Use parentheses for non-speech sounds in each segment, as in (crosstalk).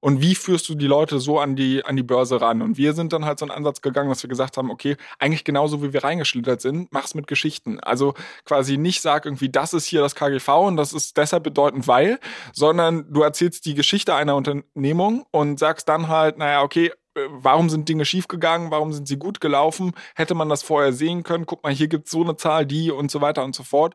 Und wie führst du die Leute so an die, an die Börse ran? Und wir sind dann halt so einen Ansatz gegangen, dass wir gesagt haben, okay, eigentlich genauso wie wir reingeschlittert sind, mach's mit Geschichten. Also quasi nicht sag irgendwie, das ist hier das KGV und das ist deshalb bedeutend, weil, sondern du erzählst die Geschichte einer Unternehmung und sagst dann halt, naja, okay, äh, warum sind Dinge schiefgegangen, warum sind sie gut gelaufen, hätte man das vorher sehen können, guck mal, hier gibt's so eine Zahl, die und so weiter und so fort.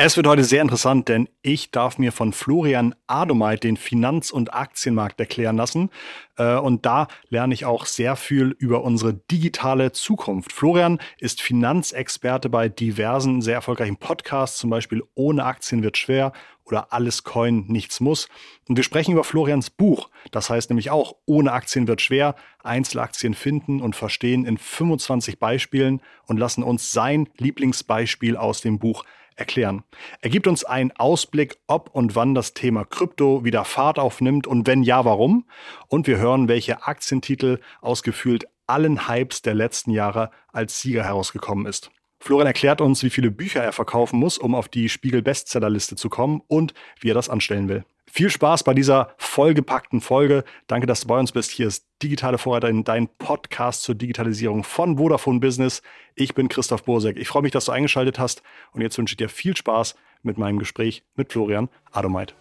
Es wird heute sehr interessant, denn ich darf mir von Florian Adomeit den Finanz- und Aktienmarkt erklären lassen. Äh, und da lerne ich auch sehr viel über unsere digitale Zukunft. Florian ist Finanzexperte bei diversen sehr erfolgreichen Podcasts, zum Beispiel Ohne Aktien wird schwer oder Alles Coin, nichts muss. Und wir sprechen über Florians Buch. Das heißt nämlich auch, ohne Aktien wird schwer, Einzelaktien finden und verstehen in 25 Beispielen und lassen uns sein Lieblingsbeispiel aus dem Buch erklären. Er gibt uns einen Ausblick, ob und wann das Thema Krypto wieder Fahrt aufnimmt und wenn ja, warum. Und wir hören, welche Aktientitel aus gefühlt allen Hypes der letzten Jahre als Sieger herausgekommen ist. Florian erklärt uns, wie viele Bücher er verkaufen muss, um auf die Spiegel Bestsellerliste zu kommen und wie er das anstellen will. Viel Spaß bei dieser vollgepackten Folge. Danke, dass du bei uns bist. Hier ist Digitale Vorreiter in dein Podcast zur Digitalisierung von Vodafone Business. Ich bin Christoph Bosek. Ich freue mich, dass du eingeschaltet hast und jetzt wünsche ich dir viel Spaß mit meinem Gespräch mit Florian Adomeit.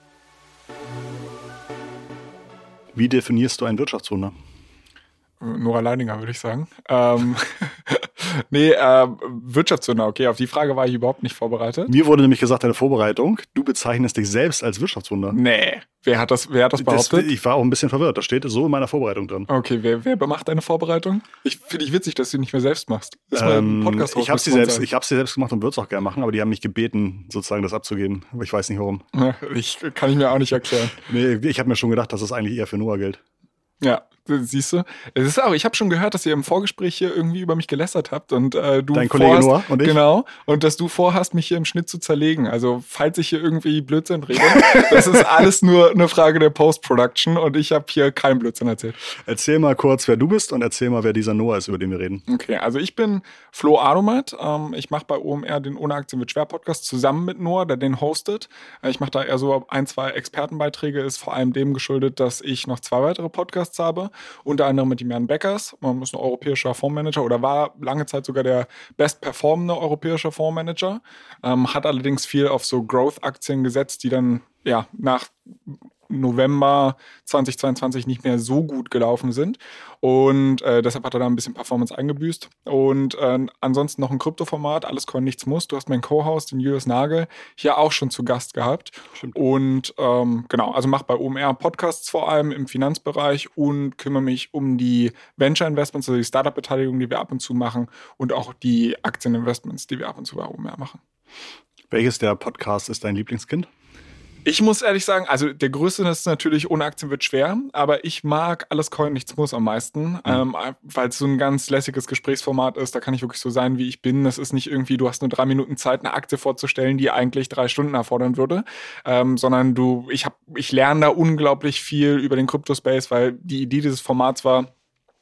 Wie definierst du ein Wirtschaftswunder? Nora Leininger, würde ich sagen. Ähm, (laughs) (laughs) nee, äh, Wirtschaftswunder, okay, auf die Frage war ich überhaupt nicht vorbereitet. Mir wurde nämlich gesagt, deine Vorbereitung, du bezeichnest dich selbst als Wirtschaftswunder. Nee, wer hat das, wer hat das behauptet? Das, ich war auch ein bisschen verwirrt, das steht so in meiner Vorbereitung drin. Okay, wer, wer macht deine Vorbereitung? Ich finde ich witzig, dass du die nicht mehr selbst machst. Ähm, Podcast ich habe sie selbst, ich habe sie selbst gemacht und würde es auch gerne machen, aber die haben mich gebeten, sozusagen das abzugeben. Aber ich weiß nicht warum. Ich, kann ich mir auch nicht erklären. Nee, ich habe mir schon gedacht, dass es das eigentlich eher für Noah gilt. Ja, siehst du. Es ist auch, ich habe schon gehört, dass ihr im Vorgespräch hier irgendwie über mich gelästert habt und äh, du Dein Kollege vorhast, Noah und ich. Genau. Und dass du vorhast, mich hier im Schnitt zu zerlegen. Also, falls ich hier irgendwie Blödsinn rede, das ist (laughs) alles nur eine Frage der Post-Production und ich habe hier keinen Blödsinn erzählt. Erzähl mal kurz, wer du bist und erzähl mal, wer dieser Noah ist, über den wir reden. Okay, also ich bin Flo Adomat. Ähm, ich mache bei OMR den Ohne Aktien wird schwer Podcast zusammen mit Noah, der den hostet. Äh, ich mache da eher so ein, zwei Expertenbeiträge, ist vor allem dem geschuldet, dass ich noch zwei weitere Podcasts habe unter anderem mit dem Jan Beckers. Man ist ein europäischer Fondsmanager oder war lange Zeit sogar der best performende europäische Fondsmanager. Ähm, hat allerdings viel auf so Growth-Aktien gesetzt, die dann ja nach November 2022 nicht mehr so gut gelaufen sind. Und äh, deshalb hat er da ein bisschen Performance eingebüßt. Und äh, ansonsten noch ein Kryptoformat, alles Coin, nichts muss. Du hast meinen Co-Host, den Julius Nagel, hier auch schon zu Gast gehabt. Stimmt. Und ähm, genau, also mach bei OMR Podcasts vor allem im Finanzbereich und kümmere mich um die Venture Investments, also die Startup-Beteiligung, die wir ab und zu machen und auch die Aktieninvestments, die wir ab und zu bei OMR machen. Welches der Podcasts ist dein Lieblingskind? Ich muss ehrlich sagen, also der größte ist natürlich, ohne Aktien wird schwer, aber ich mag alles Coin, nichts muss am meisten, mhm. ähm, weil es so ein ganz lässiges Gesprächsformat ist. Da kann ich wirklich so sein, wie ich bin. Das ist nicht irgendwie, du hast nur drei Minuten Zeit, eine Aktie vorzustellen, die eigentlich drei Stunden erfordern würde, ähm, sondern du, ich habe, ich lerne da unglaublich viel über den Crypto-Space, weil die Idee dieses Formats war,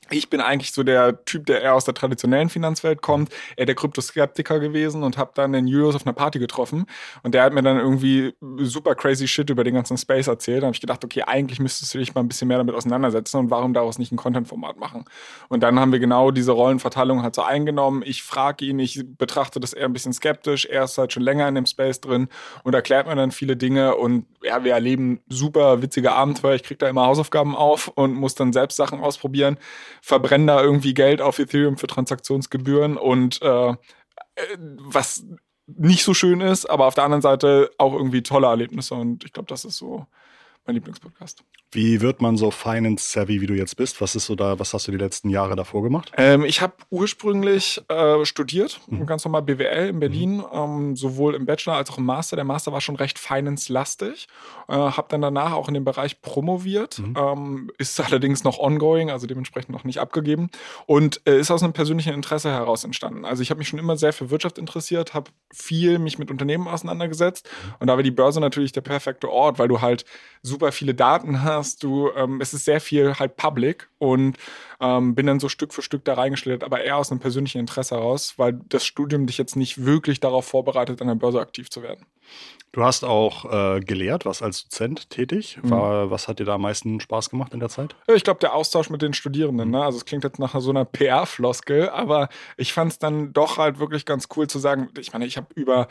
ich bin eigentlich so der Typ, der eher aus der traditionellen Finanzwelt kommt, eher der Kryptoskeptiker gewesen und habe dann den Julius auf einer Party getroffen und der hat mir dann irgendwie super crazy Shit über den ganzen Space erzählt. Da habe ich gedacht, okay, eigentlich müsstest du dich mal ein bisschen mehr damit auseinandersetzen und warum daraus nicht ein Content-Format machen. Und dann haben wir genau diese Rollenverteilung halt so eingenommen. Ich frage ihn, ich betrachte das eher ein bisschen skeptisch. Er ist halt schon länger in dem Space drin und erklärt mir dann viele Dinge und ja, wir erleben super witzige Abenteuer. Ich kriege da immer Hausaufgaben auf und muss dann selbst Sachen ausprobieren verbrenne da irgendwie Geld auf Ethereum für Transaktionsgebühren und äh, was nicht so schön ist, aber auf der anderen Seite auch irgendwie tolle Erlebnisse und ich glaube, das ist so mein Lieblingspodcast. Wie wird man so finance-savvy, wie du jetzt bist? Was ist so da, was hast du die letzten Jahre davor gemacht? Ähm, ich habe ursprünglich äh, studiert, mhm. ganz normal BWL in Berlin, mhm. ähm, sowohl im Bachelor als auch im Master. Der Master war schon recht finance-lastig. Äh, habe dann danach auch in dem Bereich promoviert, mhm. ähm, ist (laughs) allerdings noch ongoing, also dementsprechend noch nicht abgegeben und äh, ist aus einem persönlichen Interesse heraus entstanden. Also ich habe mich schon immer sehr für Wirtschaft interessiert, habe viel mich mit Unternehmen auseinandergesetzt mhm. und da war die Börse natürlich der perfekte Ort, weil du halt so super viele Daten hast. Du, ähm, es ist sehr viel halt public und ähm, bin dann so Stück für Stück da reingeschlittert, aber eher aus einem persönlichen Interesse heraus, weil das Studium dich jetzt nicht wirklich darauf vorbereitet, an der Börse aktiv zu werden. Du hast auch äh, gelehrt, was als Dozent tätig. Mhm. War, mhm. Was hat dir da am meisten Spaß gemacht in der Zeit? Ich glaube, der Austausch mit den Studierenden. Ne? Also es klingt jetzt nach so einer PR-Floskel, aber ich fand es dann doch halt wirklich ganz cool zu sagen, ich meine, ich habe über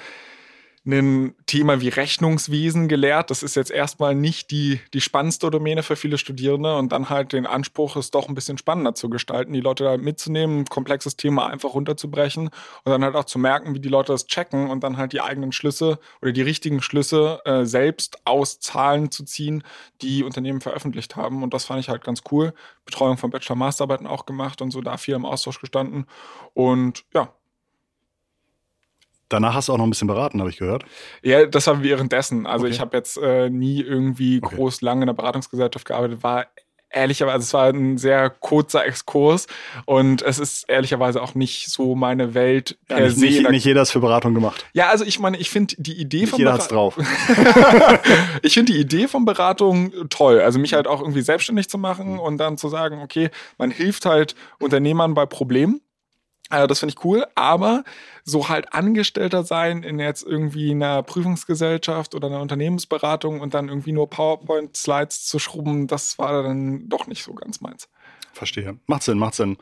ein Thema wie Rechnungswesen gelehrt. Das ist jetzt erstmal nicht die, die spannendste Domäne für viele Studierende und dann halt den Anspruch, es doch ein bisschen spannender zu gestalten, die Leute da mitzunehmen, ein komplexes Thema einfach runterzubrechen und dann halt auch zu merken, wie die Leute das checken und dann halt die eigenen Schlüsse oder die richtigen Schlüsse äh, selbst aus Zahlen zu ziehen, die Unternehmen veröffentlicht haben. Und das fand ich halt ganz cool. Betreuung von Bachelor-Masterarbeiten auch gemacht und so da viel im Austausch gestanden. Und ja, Danach hast du auch noch ein bisschen beraten, habe ich gehört. Ja, das war währenddessen. Also okay. ich habe jetzt äh, nie irgendwie okay. groß lange in der Beratungsgesellschaft gearbeitet, war ehrlicherweise, es war ein sehr kurzer Exkurs und es ist ehrlicherweise auch nicht so meine Welt ja, nicht. Nicht, nicht jeder ist für Beratung gemacht. Ja, also ich meine, ich finde die Idee nicht von jeder hat's drauf. (laughs) ich finde die Idee von Beratung toll. Also mich halt auch irgendwie selbstständig zu machen und dann zu sagen, okay, man hilft halt Unternehmern bei Problemen also das finde ich cool, aber so halt Angestellter sein in jetzt irgendwie einer Prüfungsgesellschaft oder einer Unternehmensberatung und dann irgendwie nur PowerPoint-Slides zu schrubben, das war dann doch nicht so ganz meins. Verstehe. Macht Sinn, macht Sinn.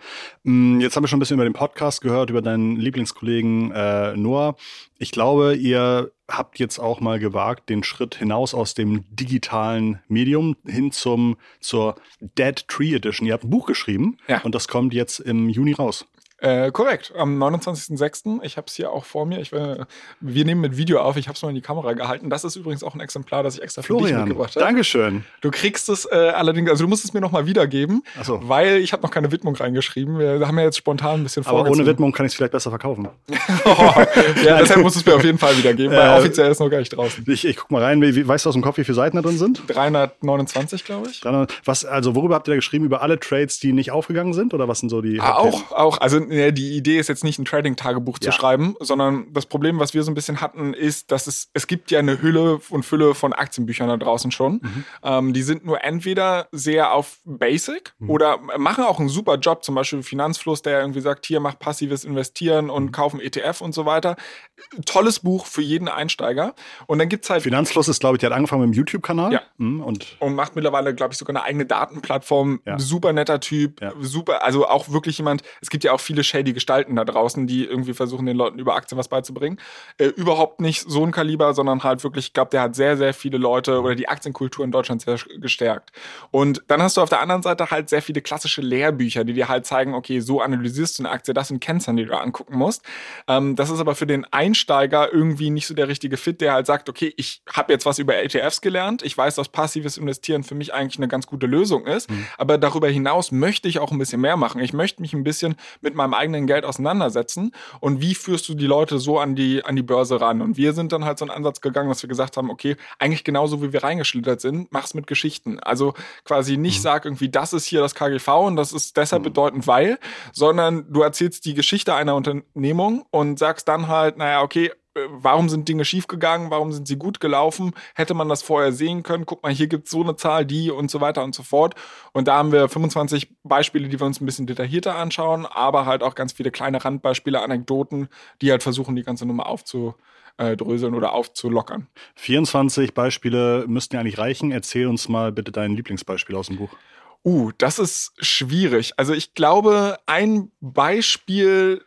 Mm, jetzt haben wir schon ein bisschen über den Podcast gehört, über deinen Lieblingskollegen äh, Noah. Ich glaube, ihr habt jetzt auch mal gewagt, den Schritt hinaus aus dem digitalen Medium hin zum zur Dead Tree Edition. Ihr habt ein Buch geschrieben ja. und das kommt jetzt im Juni raus. Äh, korrekt, am 29.06. Ich habe es hier auch vor mir. Ich, äh, wir nehmen mit Video auf. Ich habe es mal in die Kamera gehalten. Das ist übrigens auch ein Exemplar, das ich extra für Florian, dich mitgebracht habe. Dankeschön. Du kriegst es äh, allerdings, also du musst es mir nochmal wiedergeben, so. weil ich habe noch keine Widmung reingeschrieben. Wir haben ja jetzt spontan ein bisschen Aber ohne Widmung kann ich es vielleicht besser verkaufen. oh, (laughs) ja, deshalb musst du es mir auf jeden Fall wiedergeben, weil äh, offiziell ist noch gar nicht draußen. Ich, ich guck mal rein. Wie, weißt du aus dem Kopf, wie viele Seiten da drin sind? 329, glaube ich. 300, was, also worüber habt ihr da geschrieben? Über alle Trades, die nicht aufgegangen sind? Oder was sind so die? Ah, auch, auch. Also die Idee ist jetzt nicht ein Trading-Tagebuch ja. zu schreiben, sondern das Problem, was wir so ein bisschen hatten, ist, dass es, es gibt ja eine Hülle und Fülle von Aktienbüchern da draußen schon. Mhm. Ähm, die sind nur entweder sehr auf Basic mhm. oder machen auch einen super Job, zum Beispiel Finanzfluss, der irgendwie sagt, hier mach passives Investieren und mhm. kaufen ETF und so weiter. Tolles Buch für jeden Einsteiger. Und dann gibt es halt. Finanzfluss ist, glaube ich, der hat angefangen mit dem YouTube-Kanal. Ja. Mhm, und, und macht mittlerweile, glaube ich, sogar eine eigene Datenplattform. Ja. Super netter Typ. Ja. Super, also auch wirklich jemand, es gibt ja auch viele shady Gestalten da draußen, die irgendwie versuchen, den Leuten über Aktien was beizubringen. Äh, überhaupt nicht so ein Kaliber, sondern halt wirklich, ich glaube, der hat sehr, sehr viele Leute oder die Aktienkultur in Deutschland sehr gestärkt. Und dann hast du auf der anderen Seite halt sehr viele klassische Lehrbücher, die dir halt zeigen, okay, so analysierst du eine Aktie, das sind Kennzahlen, die du angucken musst. Ähm, das ist aber für den Einsteiger irgendwie nicht so der richtige Fit, der halt sagt, okay, ich habe jetzt was über ETFs gelernt, ich weiß, dass passives Investieren für mich eigentlich eine ganz gute Lösung ist, mhm. aber darüber hinaus möchte ich auch ein bisschen mehr machen. Ich möchte mich ein bisschen mit meinem eigenen Geld auseinandersetzen setzen und wie führst du die Leute so an die, an die Börse ran? Und wir sind dann halt so einen Ansatz gegangen, dass wir gesagt haben, okay, eigentlich genauso wie wir reingeschlittert sind, mach's mit Geschichten. Also quasi nicht mhm. sag irgendwie, das ist hier das KGV und das ist deshalb mhm. bedeutend, weil, sondern du erzählst die Geschichte einer Unternehmung und sagst dann halt, naja, okay, warum sind Dinge schiefgegangen, warum sind sie gut gelaufen, hätte man das vorher sehen können, guck mal, hier gibt es so eine Zahl, die und so weiter und so fort. Und da haben wir 25 Beispiele, die wir uns ein bisschen detaillierter anschauen, aber halt auch ganz viele kleine Randbeispiele, Anekdoten, die halt versuchen, die ganze Nummer aufzudröseln oder aufzulockern. 24 Beispiele müssten ja eigentlich reichen. Erzähl uns mal bitte dein Lieblingsbeispiel aus dem Buch. Uh, das ist schwierig. Also ich glaube, ein Beispiel,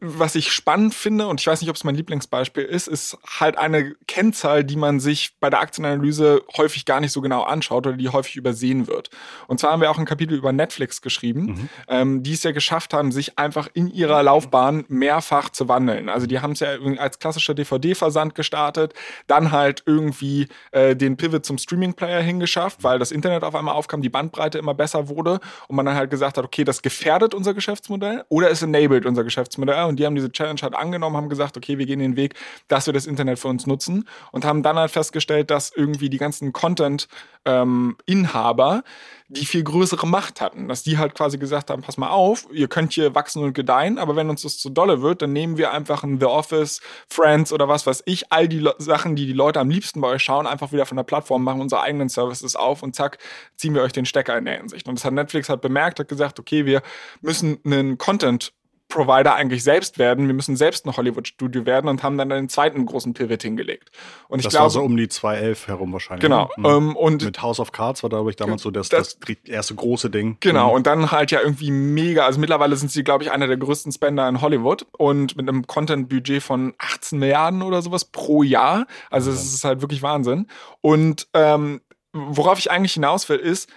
was ich spannend finde, und ich weiß nicht, ob es mein Lieblingsbeispiel ist, ist halt eine Kennzahl, die man sich bei der Aktienanalyse häufig gar nicht so genau anschaut oder die häufig übersehen wird. Und zwar haben wir auch ein Kapitel über Netflix geschrieben, mhm. ähm, die es ja geschafft haben, sich einfach in ihrer Laufbahn mehrfach zu wandeln. Also die haben es ja als klassischer DVD-Versand gestartet, dann halt irgendwie äh, den Pivot zum Streaming-Player hingeschafft, weil das Internet auf einmal aufkam, die Bandbreite immer besser wurde und man dann halt gesagt hat, okay, das gefährdet unser Geschäftsmodell oder es enabled unser Geschäftsmodell und die haben diese Challenge halt angenommen, haben gesagt, okay, wir gehen den Weg, dass wir das Internet für uns nutzen und haben dann halt festgestellt, dass irgendwie die ganzen Content-Inhaber ähm, die viel größere Macht hatten, dass die halt quasi gesagt haben, pass mal auf, ihr könnt hier wachsen und gedeihen, aber wenn uns das zu dolle wird, dann nehmen wir einfach ein The Office, Friends oder was weiß ich, all die Le Sachen, die die Leute am liebsten bei euch schauen, einfach wieder von der Plattform, machen unsere eigenen Services auf und zack, ziehen wir euch den Stecker in der Hinsicht. Und das hat Netflix halt bemerkt, hat gesagt, okay, wir müssen einen Content Provider eigentlich selbst werden. Wir müssen selbst ein Hollywood-Studio werden und haben dann einen zweiten großen Pivot hingelegt. Und ich das glaube, war so um die 2011 herum wahrscheinlich. Genau. Ne? Ähm, und Mit House of Cards war, glaube ich, damals so das, das, das, erste große Ding. Genau. Mhm. Und dann halt ja irgendwie mega. Also mittlerweile sind sie, glaube ich, einer der größten Spender in Hollywood und mit einem Content-Budget von 18 Milliarden oder sowas pro Jahr. Also es ist halt wirklich Wahnsinn. Und ähm, worauf ich eigentlich hinaus will, ist,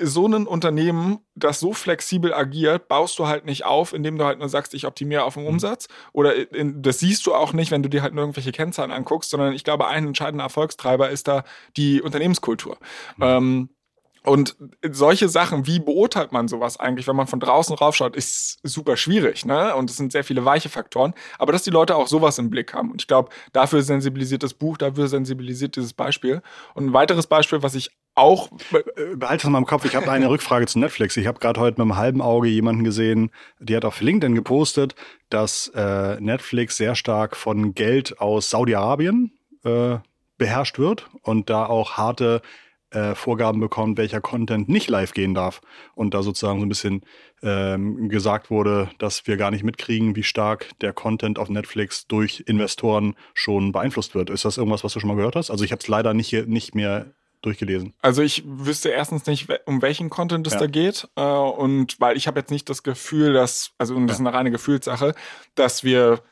so ein Unternehmen, das so flexibel agiert, baust du halt nicht auf, indem du halt nur sagst, ich optimiere auf den mhm. Umsatz. Oder in, das siehst du auch nicht, wenn du dir halt nur irgendwelche Kennzahlen anguckst, sondern ich glaube, ein entscheidender Erfolgstreiber ist da die Unternehmenskultur. Mhm. Ähm, und solche Sachen, wie beurteilt man sowas eigentlich, wenn man von draußen raufschaut, ist super schwierig, ne? Und es sind sehr viele weiche Faktoren. Aber dass die Leute auch sowas im Blick haben. Und ich glaube, dafür sensibilisiert das Buch, dafür sensibilisiert dieses Beispiel. Und ein weiteres Beispiel, was ich auch. Äh, behalte es mal im Kopf, ich habe eine Rückfrage zu Netflix. Ich habe gerade heute mit einem halben Auge jemanden gesehen, die hat auf LinkedIn gepostet, dass äh, Netflix sehr stark von Geld aus Saudi-Arabien äh, beherrscht wird und da auch harte äh, Vorgaben bekommt, welcher Content nicht live gehen darf. Und da sozusagen so ein bisschen ähm, gesagt wurde, dass wir gar nicht mitkriegen, wie stark der Content auf Netflix durch Investoren schon beeinflusst wird. Ist das irgendwas, was du schon mal gehört hast? Also ich habe es leider nicht, nicht mehr durchgelesen. Also ich wüsste erstens nicht, um welchen Content es ja. da geht. Äh, und weil ich habe jetzt nicht das Gefühl, dass, also und das ja. ist eine reine Gefühlssache, dass wir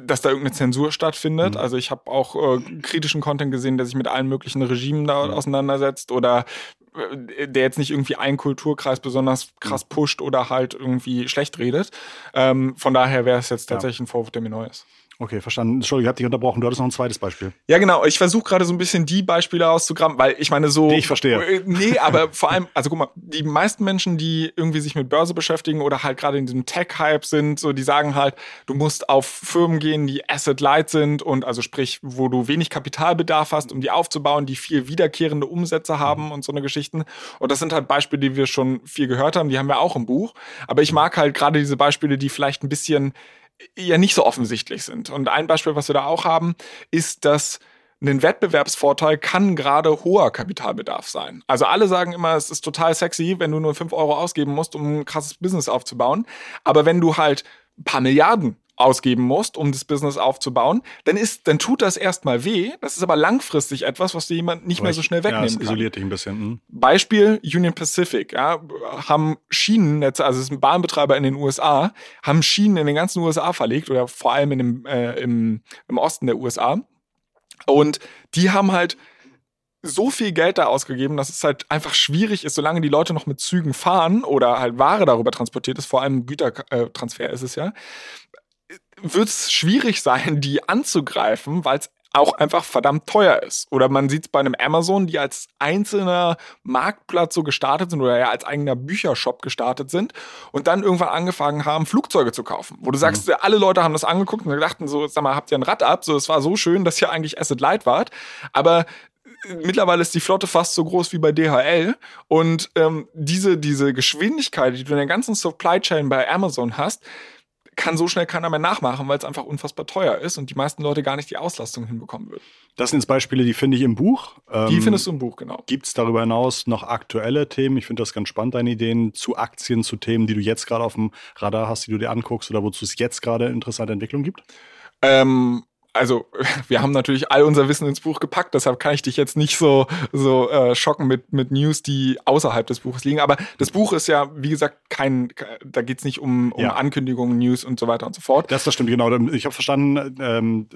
dass da irgendeine Zensur stattfindet. Mhm. Also ich habe auch äh, kritischen Content gesehen, der sich mit allen möglichen Regimen da mhm. auseinandersetzt oder äh, der jetzt nicht irgendwie einen Kulturkreis besonders krass mhm. pusht oder halt irgendwie schlecht redet. Ähm, von daher wäre es jetzt tatsächlich ja. ein Vorwurf, der mir neu ist. Okay, verstanden. Entschuldigung, ich habe dich unterbrochen. Du hattest noch ein zweites Beispiel. Ja, genau. Ich versuche gerade so ein bisschen die Beispiele auszugraben, weil ich meine so. Die ich verstehe. Äh, nee, aber vor allem, also guck mal, die meisten Menschen, die irgendwie sich mit Börse beschäftigen oder halt gerade in diesem Tech-Hype sind, so die sagen halt, du musst auf Firmen gehen, die asset-light sind und also sprich, wo du wenig Kapitalbedarf hast, um die aufzubauen, die viel wiederkehrende Umsätze haben und so eine Geschichten. Und das sind halt Beispiele, die wir schon viel gehört haben. Die haben wir auch im Buch. Aber ich mag halt gerade diese Beispiele, die vielleicht ein bisschen ja nicht so offensichtlich sind. Und ein Beispiel, was wir da auch haben, ist, dass ein Wettbewerbsvorteil kann gerade hoher Kapitalbedarf sein. Also alle sagen immer, es ist total sexy, wenn du nur fünf Euro ausgeben musst, um ein krasses Business aufzubauen. Aber wenn du halt ein paar Milliarden ausgeben musst, um das Business aufzubauen, dann ist, dann tut das erstmal weh. Das ist aber langfristig etwas, was dir jemand nicht mehr so schnell wegnehmen ja, das isoliert dich ein bisschen. Hm. Beispiel Union Pacific, ja, haben Schienennetze, also es ist ein Bahnbetreiber in den USA, haben Schienen in den ganzen USA verlegt oder vor allem in dem, äh, im, im Osten der USA. Und die haben halt so viel Geld da ausgegeben, dass es halt einfach schwierig ist, solange die Leute noch mit Zügen fahren oder halt Ware darüber transportiert ist, vor allem Gütertransfer ist es ja, wird es schwierig sein, die anzugreifen, weil es auch einfach verdammt teuer ist. Oder man sieht es bei einem Amazon, die als einzelner Marktplatz so gestartet sind oder ja als eigener Büchershop gestartet sind und dann irgendwann angefangen haben, Flugzeuge zu kaufen. Wo du sagst, mhm. alle Leute haben das angeguckt und dachten so, sag mal, habt ihr ein Rad ab? So, es war so schön, dass ihr eigentlich Asset Light wart. Aber mittlerweile ist die Flotte fast so groß wie bei DHL und ähm, diese, diese Geschwindigkeit, die du in der ganzen Supply Chain bei Amazon hast, kann so schnell keiner mehr nachmachen, weil es einfach unfassbar teuer ist und die meisten Leute gar nicht die Auslastung hinbekommen würden. Das sind jetzt Beispiele, die finde ich im Buch. Die ähm, findest du im Buch, genau. Gibt es darüber hinaus noch aktuelle Themen? Ich finde das ganz spannend, deine Ideen zu Aktien, zu Themen, die du jetzt gerade auf dem Radar hast, die du dir anguckst oder wozu es jetzt gerade interessante Entwicklungen gibt? Ähm, also (laughs) wir haben natürlich all unser Wissen ins Buch gepackt, deshalb kann ich dich jetzt nicht so, so äh, schocken mit, mit News, die außerhalb des Buches liegen. Aber das Buch ist ja, wie gesagt, kein, da geht es nicht um, um ja. Ankündigungen, News und so weiter und so fort. Das, das stimmt, genau. Ich habe verstanden, ähm,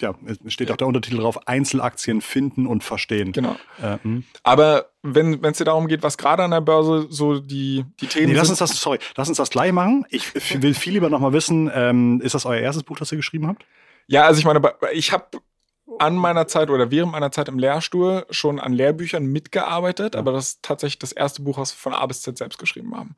ja, es steht auch der Untertitel drauf, Einzelaktien finden und verstehen. Genau. Äh, hm. Aber wenn es dir darum geht, was gerade an der Börse so die, die Themen nee, lass uns das, sorry, lass uns das gleich machen. Ich (laughs) will viel lieber nochmal wissen, ähm, ist das euer erstes Buch, das ihr geschrieben habt? Ja, also ich meine, ich habe an meiner Zeit oder während meiner Zeit im Lehrstuhl schon an Lehrbüchern mitgearbeitet, aber das ist tatsächlich das erste Buch, was wir von A bis Z selbst geschrieben haben.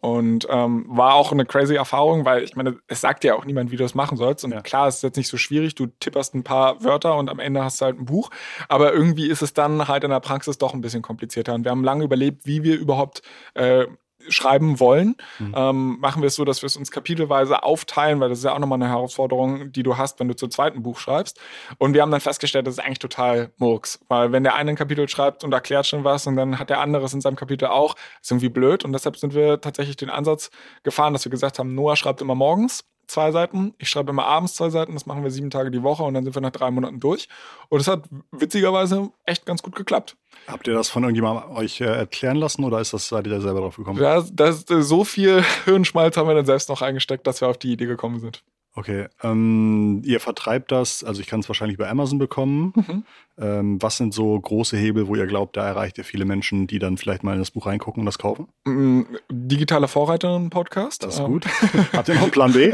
Und ähm, war auch eine crazy Erfahrung, weil ich meine, es sagt ja auch niemand, wie du das machen sollst. Und Ja. klar, es ist jetzt nicht so schwierig, du tipperst ein paar Wörter und am Ende hast du halt ein Buch. Aber irgendwie ist es dann halt in der Praxis doch ein bisschen komplizierter. Und wir haben lange überlebt, wie wir überhaupt äh, schreiben wollen. Mhm. Ähm, machen wir es so, dass wir es uns kapitelweise aufteilen, weil das ist ja auch nochmal eine Herausforderung, die du hast, wenn du zum zweiten Buch schreibst. Und wir haben dann festgestellt, das ist eigentlich total Murks. Weil wenn der eine ein Kapitel schreibt und erklärt schon was und dann hat der andere es in seinem Kapitel auch, ist irgendwie blöd. Und deshalb sind wir tatsächlich den Ansatz gefahren, dass wir gesagt haben, Noah schreibt immer morgens zwei Seiten, ich schreibe immer abends zwei Seiten, das machen wir sieben Tage die Woche und dann sind wir nach drei Monaten durch. Und es hat witzigerweise echt ganz gut geklappt. Habt ihr das von irgendjemandem euch äh, erklären lassen oder ist das, seid ihr da selber drauf gekommen? Da, das, so viel (laughs) Hirnschmalz haben wir dann selbst noch eingesteckt, dass wir auf die Idee gekommen sind. Okay, ähm, ihr vertreibt das, also ich kann es wahrscheinlich bei Amazon bekommen. Mhm. Ähm, was sind so große Hebel, wo ihr glaubt, da erreicht ihr viele Menschen, die dann vielleicht mal in das Buch reingucken und das kaufen? Mm, Digitale Vorreiterin-Podcast. Das ist Ähm, gut. (laughs) Habt ihr noch einen Plan B?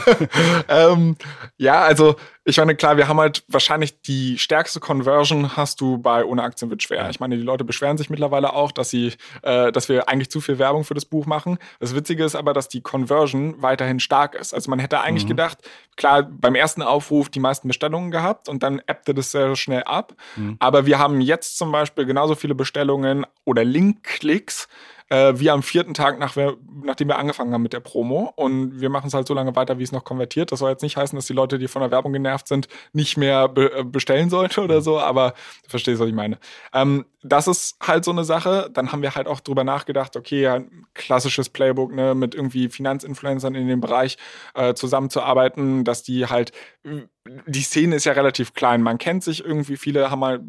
(laughs) ähm, ja, also ich meine, klar, wir haben halt wahrscheinlich die stärkste Conversion hast du bei Ohne Aktien wird schwer. Ich meine, die Leute beschweren sich mittlerweile auch, dass sie, äh, dass wir eigentlich zu viel Werbung für das Buch machen. Das Witzige ist aber, dass die Conversion weiterhin stark ist. Also man hätte eigentlich Mhm. gedacht, klar, beim ersten Aufruf die meisten Bestellungen gehabt und dann ebbte das sehr schnell ab. Mhm. Aber wir haben jetzt zum Beispiel genauso viele Bestellungen oder Link-Klicks äh, wie am vierten Tag, nach nachdem wir angefangen haben mit der Promo. Und wir machen es halt so lange weiter, wie es noch konvertiert. Das soll jetzt nicht heißen, dass die Leute, die von der Werbung genervt sind, nicht mehr be äh, bestellen sollten oder so, aber du verstehst, was ich meine. Ähm, das ist halt so eine Sache. Dann haben wir halt auch drüber nachgedacht, okay, ja, klassisches Playbook, ne, mit irgendwie Finanzinfluencern in dem Bereich äh, zusammenzuarbeiten, dass die halt, die Szene ist ja relativ klein. Man kennt sich irgendwie, viele haben halt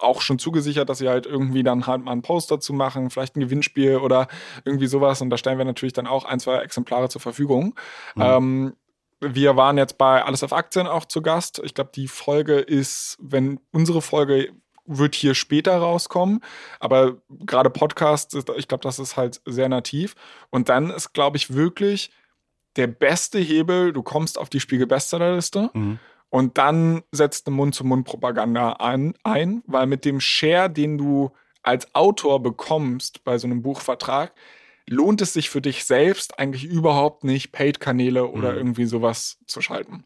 auch schon zugesichert, dass sie halt irgendwie dann halt mal einen Poster zu machen, vielleicht ein Gewinnspiel oder irgendwie sowas. Und da stellen wir natürlich dann auch ein, zwei Exemplare zur Verfügung. Mhm. Ähm, wir waren jetzt bei Alles auf Aktien auch zu Gast. Ich glaube, die Folge ist, wenn unsere Folge wird hier später rauskommen, aber gerade Podcast, ist- ich glaube, das ist halt sehr nativ. Und dann ist, glaube ich, wirklich der beste Hebel, du kommst auf die Spiegel-Bestsellerliste Mhm. Und dann setzt eine Mund-zu-Mund-Propaganda an, ein, weil mit dem Share, den du als Autor bekommst bei so einem Buchvertrag, lohnt es sich für dich selbst eigentlich überhaupt nicht, Paid-Kanäle oder Mhm. irgendwie sowas zu schalten.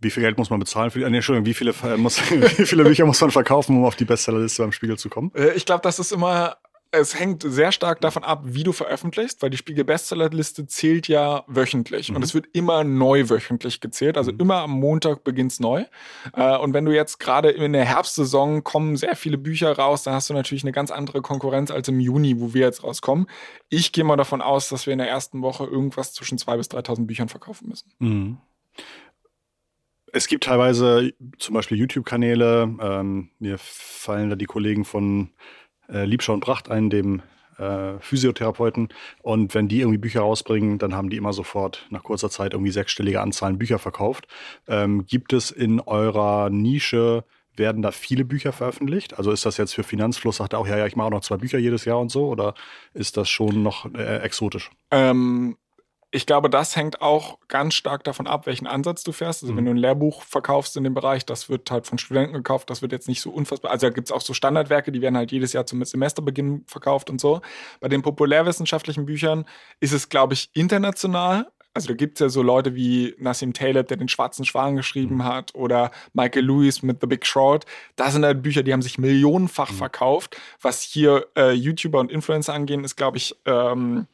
Wie viel Geld muss man bezahlen für die, äh, nee, Entschuldigung, wie viele, äh, muss, (laughs) wie viele Bücher muss man verkaufen, um auf die Bestsellerliste beim Spiegel zu kommen? Äh, Ich glaube, das ist immer, es hängt sehr stark davon ab, wie du veröffentlichst, weil die Spiegel-Bestsellerliste zählt ja wöchentlich Mhm. und es wird immer neu wöchentlich gezählt. Also Mhm. immer am Montag beginnt's neu. Äh, Und wenn du jetzt gerade in der Herbstsaison kommen sehr viele Bücher raus, dann hast du natürlich eine ganz andere Konkurrenz als im Juni, wo wir jetzt rauskommen. Ich gehe mal davon aus, dass wir in der ersten Woche irgendwas zwischen 2.000 bis 3.000 Büchern verkaufen müssen. Mhm. Es gibt teilweise zum Beispiel YouTube-Kanäle. Ähm, mir fallen da die Kollegen von äh, Liebschau und Pracht ein, dem äh, Physiotherapeuten. Und wenn die irgendwie Bücher rausbringen, dann haben die immer sofort nach kurzer Zeit irgendwie sechsstellige Anzahlen Bücher verkauft. Ähm, gibt es in eurer Nische, werden da viele Bücher veröffentlicht? Also ist das jetzt für Finanzfluss, sagt er auch, ja, ja, ich mache auch noch zwei Bücher jedes Jahr und so? Oder ist das schon noch äh, exotisch? Ähm, ich glaube, das hängt auch ganz stark davon ab, welchen Ansatz du fährst. Also, Mhm. wenn du ein Lehrbuch verkaufst in dem Bereich, das wird halt von Studenten gekauft, das wird jetzt nicht so unfassbar. Also, da gibt es auch so Standardwerke, die werden halt jedes Jahr zum Semesterbeginn verkauft und so. Bei den populärwissenschaftlichen Büchern ist es, glaube ich, international. Also, da gibt es ja so Leute wie Nassim Taleb, der den Schwarzen Schwan geschrieben Mhm. hat, oder Michael Lewis mit The Big Short. Das sind halt Bücher, die haben sich millionenfach Mhm. verkauft. Was hier äh, YouTuber und Influencer angehen, ist, glaube ich, ähm,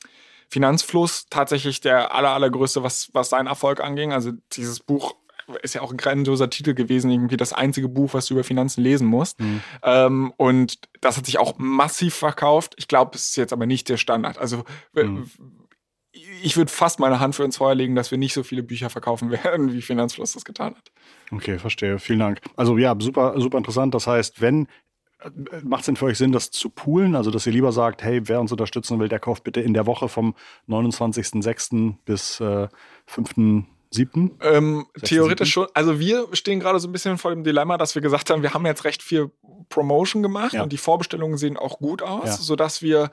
Finanzfluss tatsächlich der aller, allergrößte, was, was seinen Erfolg anging. Also dieses Buch ist ja auch ein grandioser Titel gewesen, irgendwie das einzige Buch, was du über Finanzen lesen musst. Mhm. Ähm, und das hat sich auch massiv verkauft. Ich glaube, es ist jetzt aber nicht der Standard. Also Mhm. ich würde fast meine Hand für ins Feuer legen, dass wir nicht so viele Bücher verkaufen (laughs) werden, wie Finanzfluss das getan hat. Okay, verstehe. Vielen Dank. Also ja, super, super interessant. Das heißt, wenn macht es denn für euch Sinn, das zu poolen? Also, dass ihr lieber sagt, hey, wer uns unterstützen will, der kauft bitte in der Woche vom 29.06. bis äh, 5.07. Ähm, theoretisch siebten? schon. Also wir stehen gerade so ein bisschen vor dem Dilemma, dass wir gesagt haben, wir haben jetzt recht viel Promotion gemacht Ja. und die Vorbestellungen sehen auch gut aus, Ja. sodass wir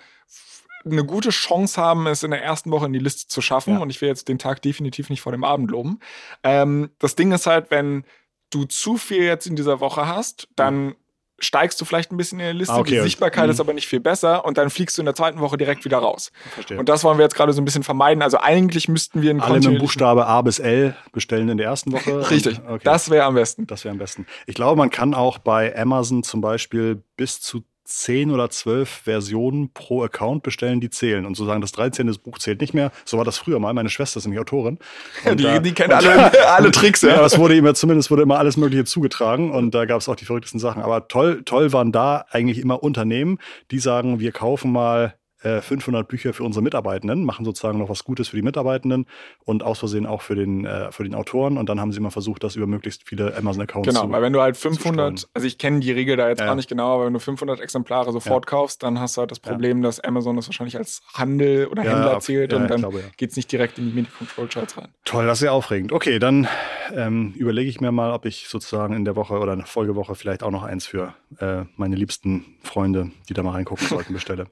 eine gute Chance haben, es in der ersten Woche in die Liste zu schaffen. Ja. Und ich will jetzt den Tag definitiv nicht vor dem Abend loben. Ähm, das Ding ist halt, wenn du zu viel jetzt in dieser Woche hast, dann steigst du vielleicht ein bisschen in der Liste, Ah, okay. die Sichtbarkeit Mhm. ist aber nicht viel besser und dann fliegst du in der zweiten Woche direkt wieder raus. Verstehe. Und das wollen wir jetzt gerade so ein bisschen vermeiden. Also eigentlich müssten wir einen Alle mit dem Buchstabe A bis L bestellen in der ersten Woche. (laughs) Richtig, Und, okay. das wäre am besten. Das wäre am besten. Ich glaube, man kann auch bei Amazon zum Beispiel bis zu 10 oder 12 Versionen pro Account bestellen, die zählen. Und sozusagen das 13. Buch zählt nicht mehr. So war das früher mal. Meine Schwester ist nämlich Autorin. Und Die, da- die kennen alle, (laughs) alle Tricks. Ja, Ja. es wurde immer, zumindest wurde immer alles Mögliche zugetragen und da gab es auch die verrücktesten Sachen. Aber toll, toll waren da eigentlich immer Unternehmen, die sagen, wir kaufen mal äh, 500 Bücher für unsere Mitarbeitenden, machen sozusagen noch was Gutes für die Mitarbeitenden und aus Versehen auch für den, äh, für den Autoren. Und dann haben sie immer versucht, das über möglichst viele Amazon-Accounts Genau, zu weil wenn du halt streuen. 500, also ich kenne die Regel da jetzt Ja. auch nicht genau, aber wenn du 500 Exemplare sofort kaufst, dann hast du halt das Problem, dass Amazon das wahrscheinlich als Handel oder Ja, Händler auf- zählt ja, und dann glaube, ja. geht's nicht direkt in die Media Control Charts rein. Toll, das ist ja aufregend. Okay, dann ähm, überlege ich mir mal, ob ich sozusagen in der Woche oder eine Folgewoche vielleicht auch noch eins für äh, meine liebsten Freunde, die da mal reingucken sollten, (laughs) bestelle.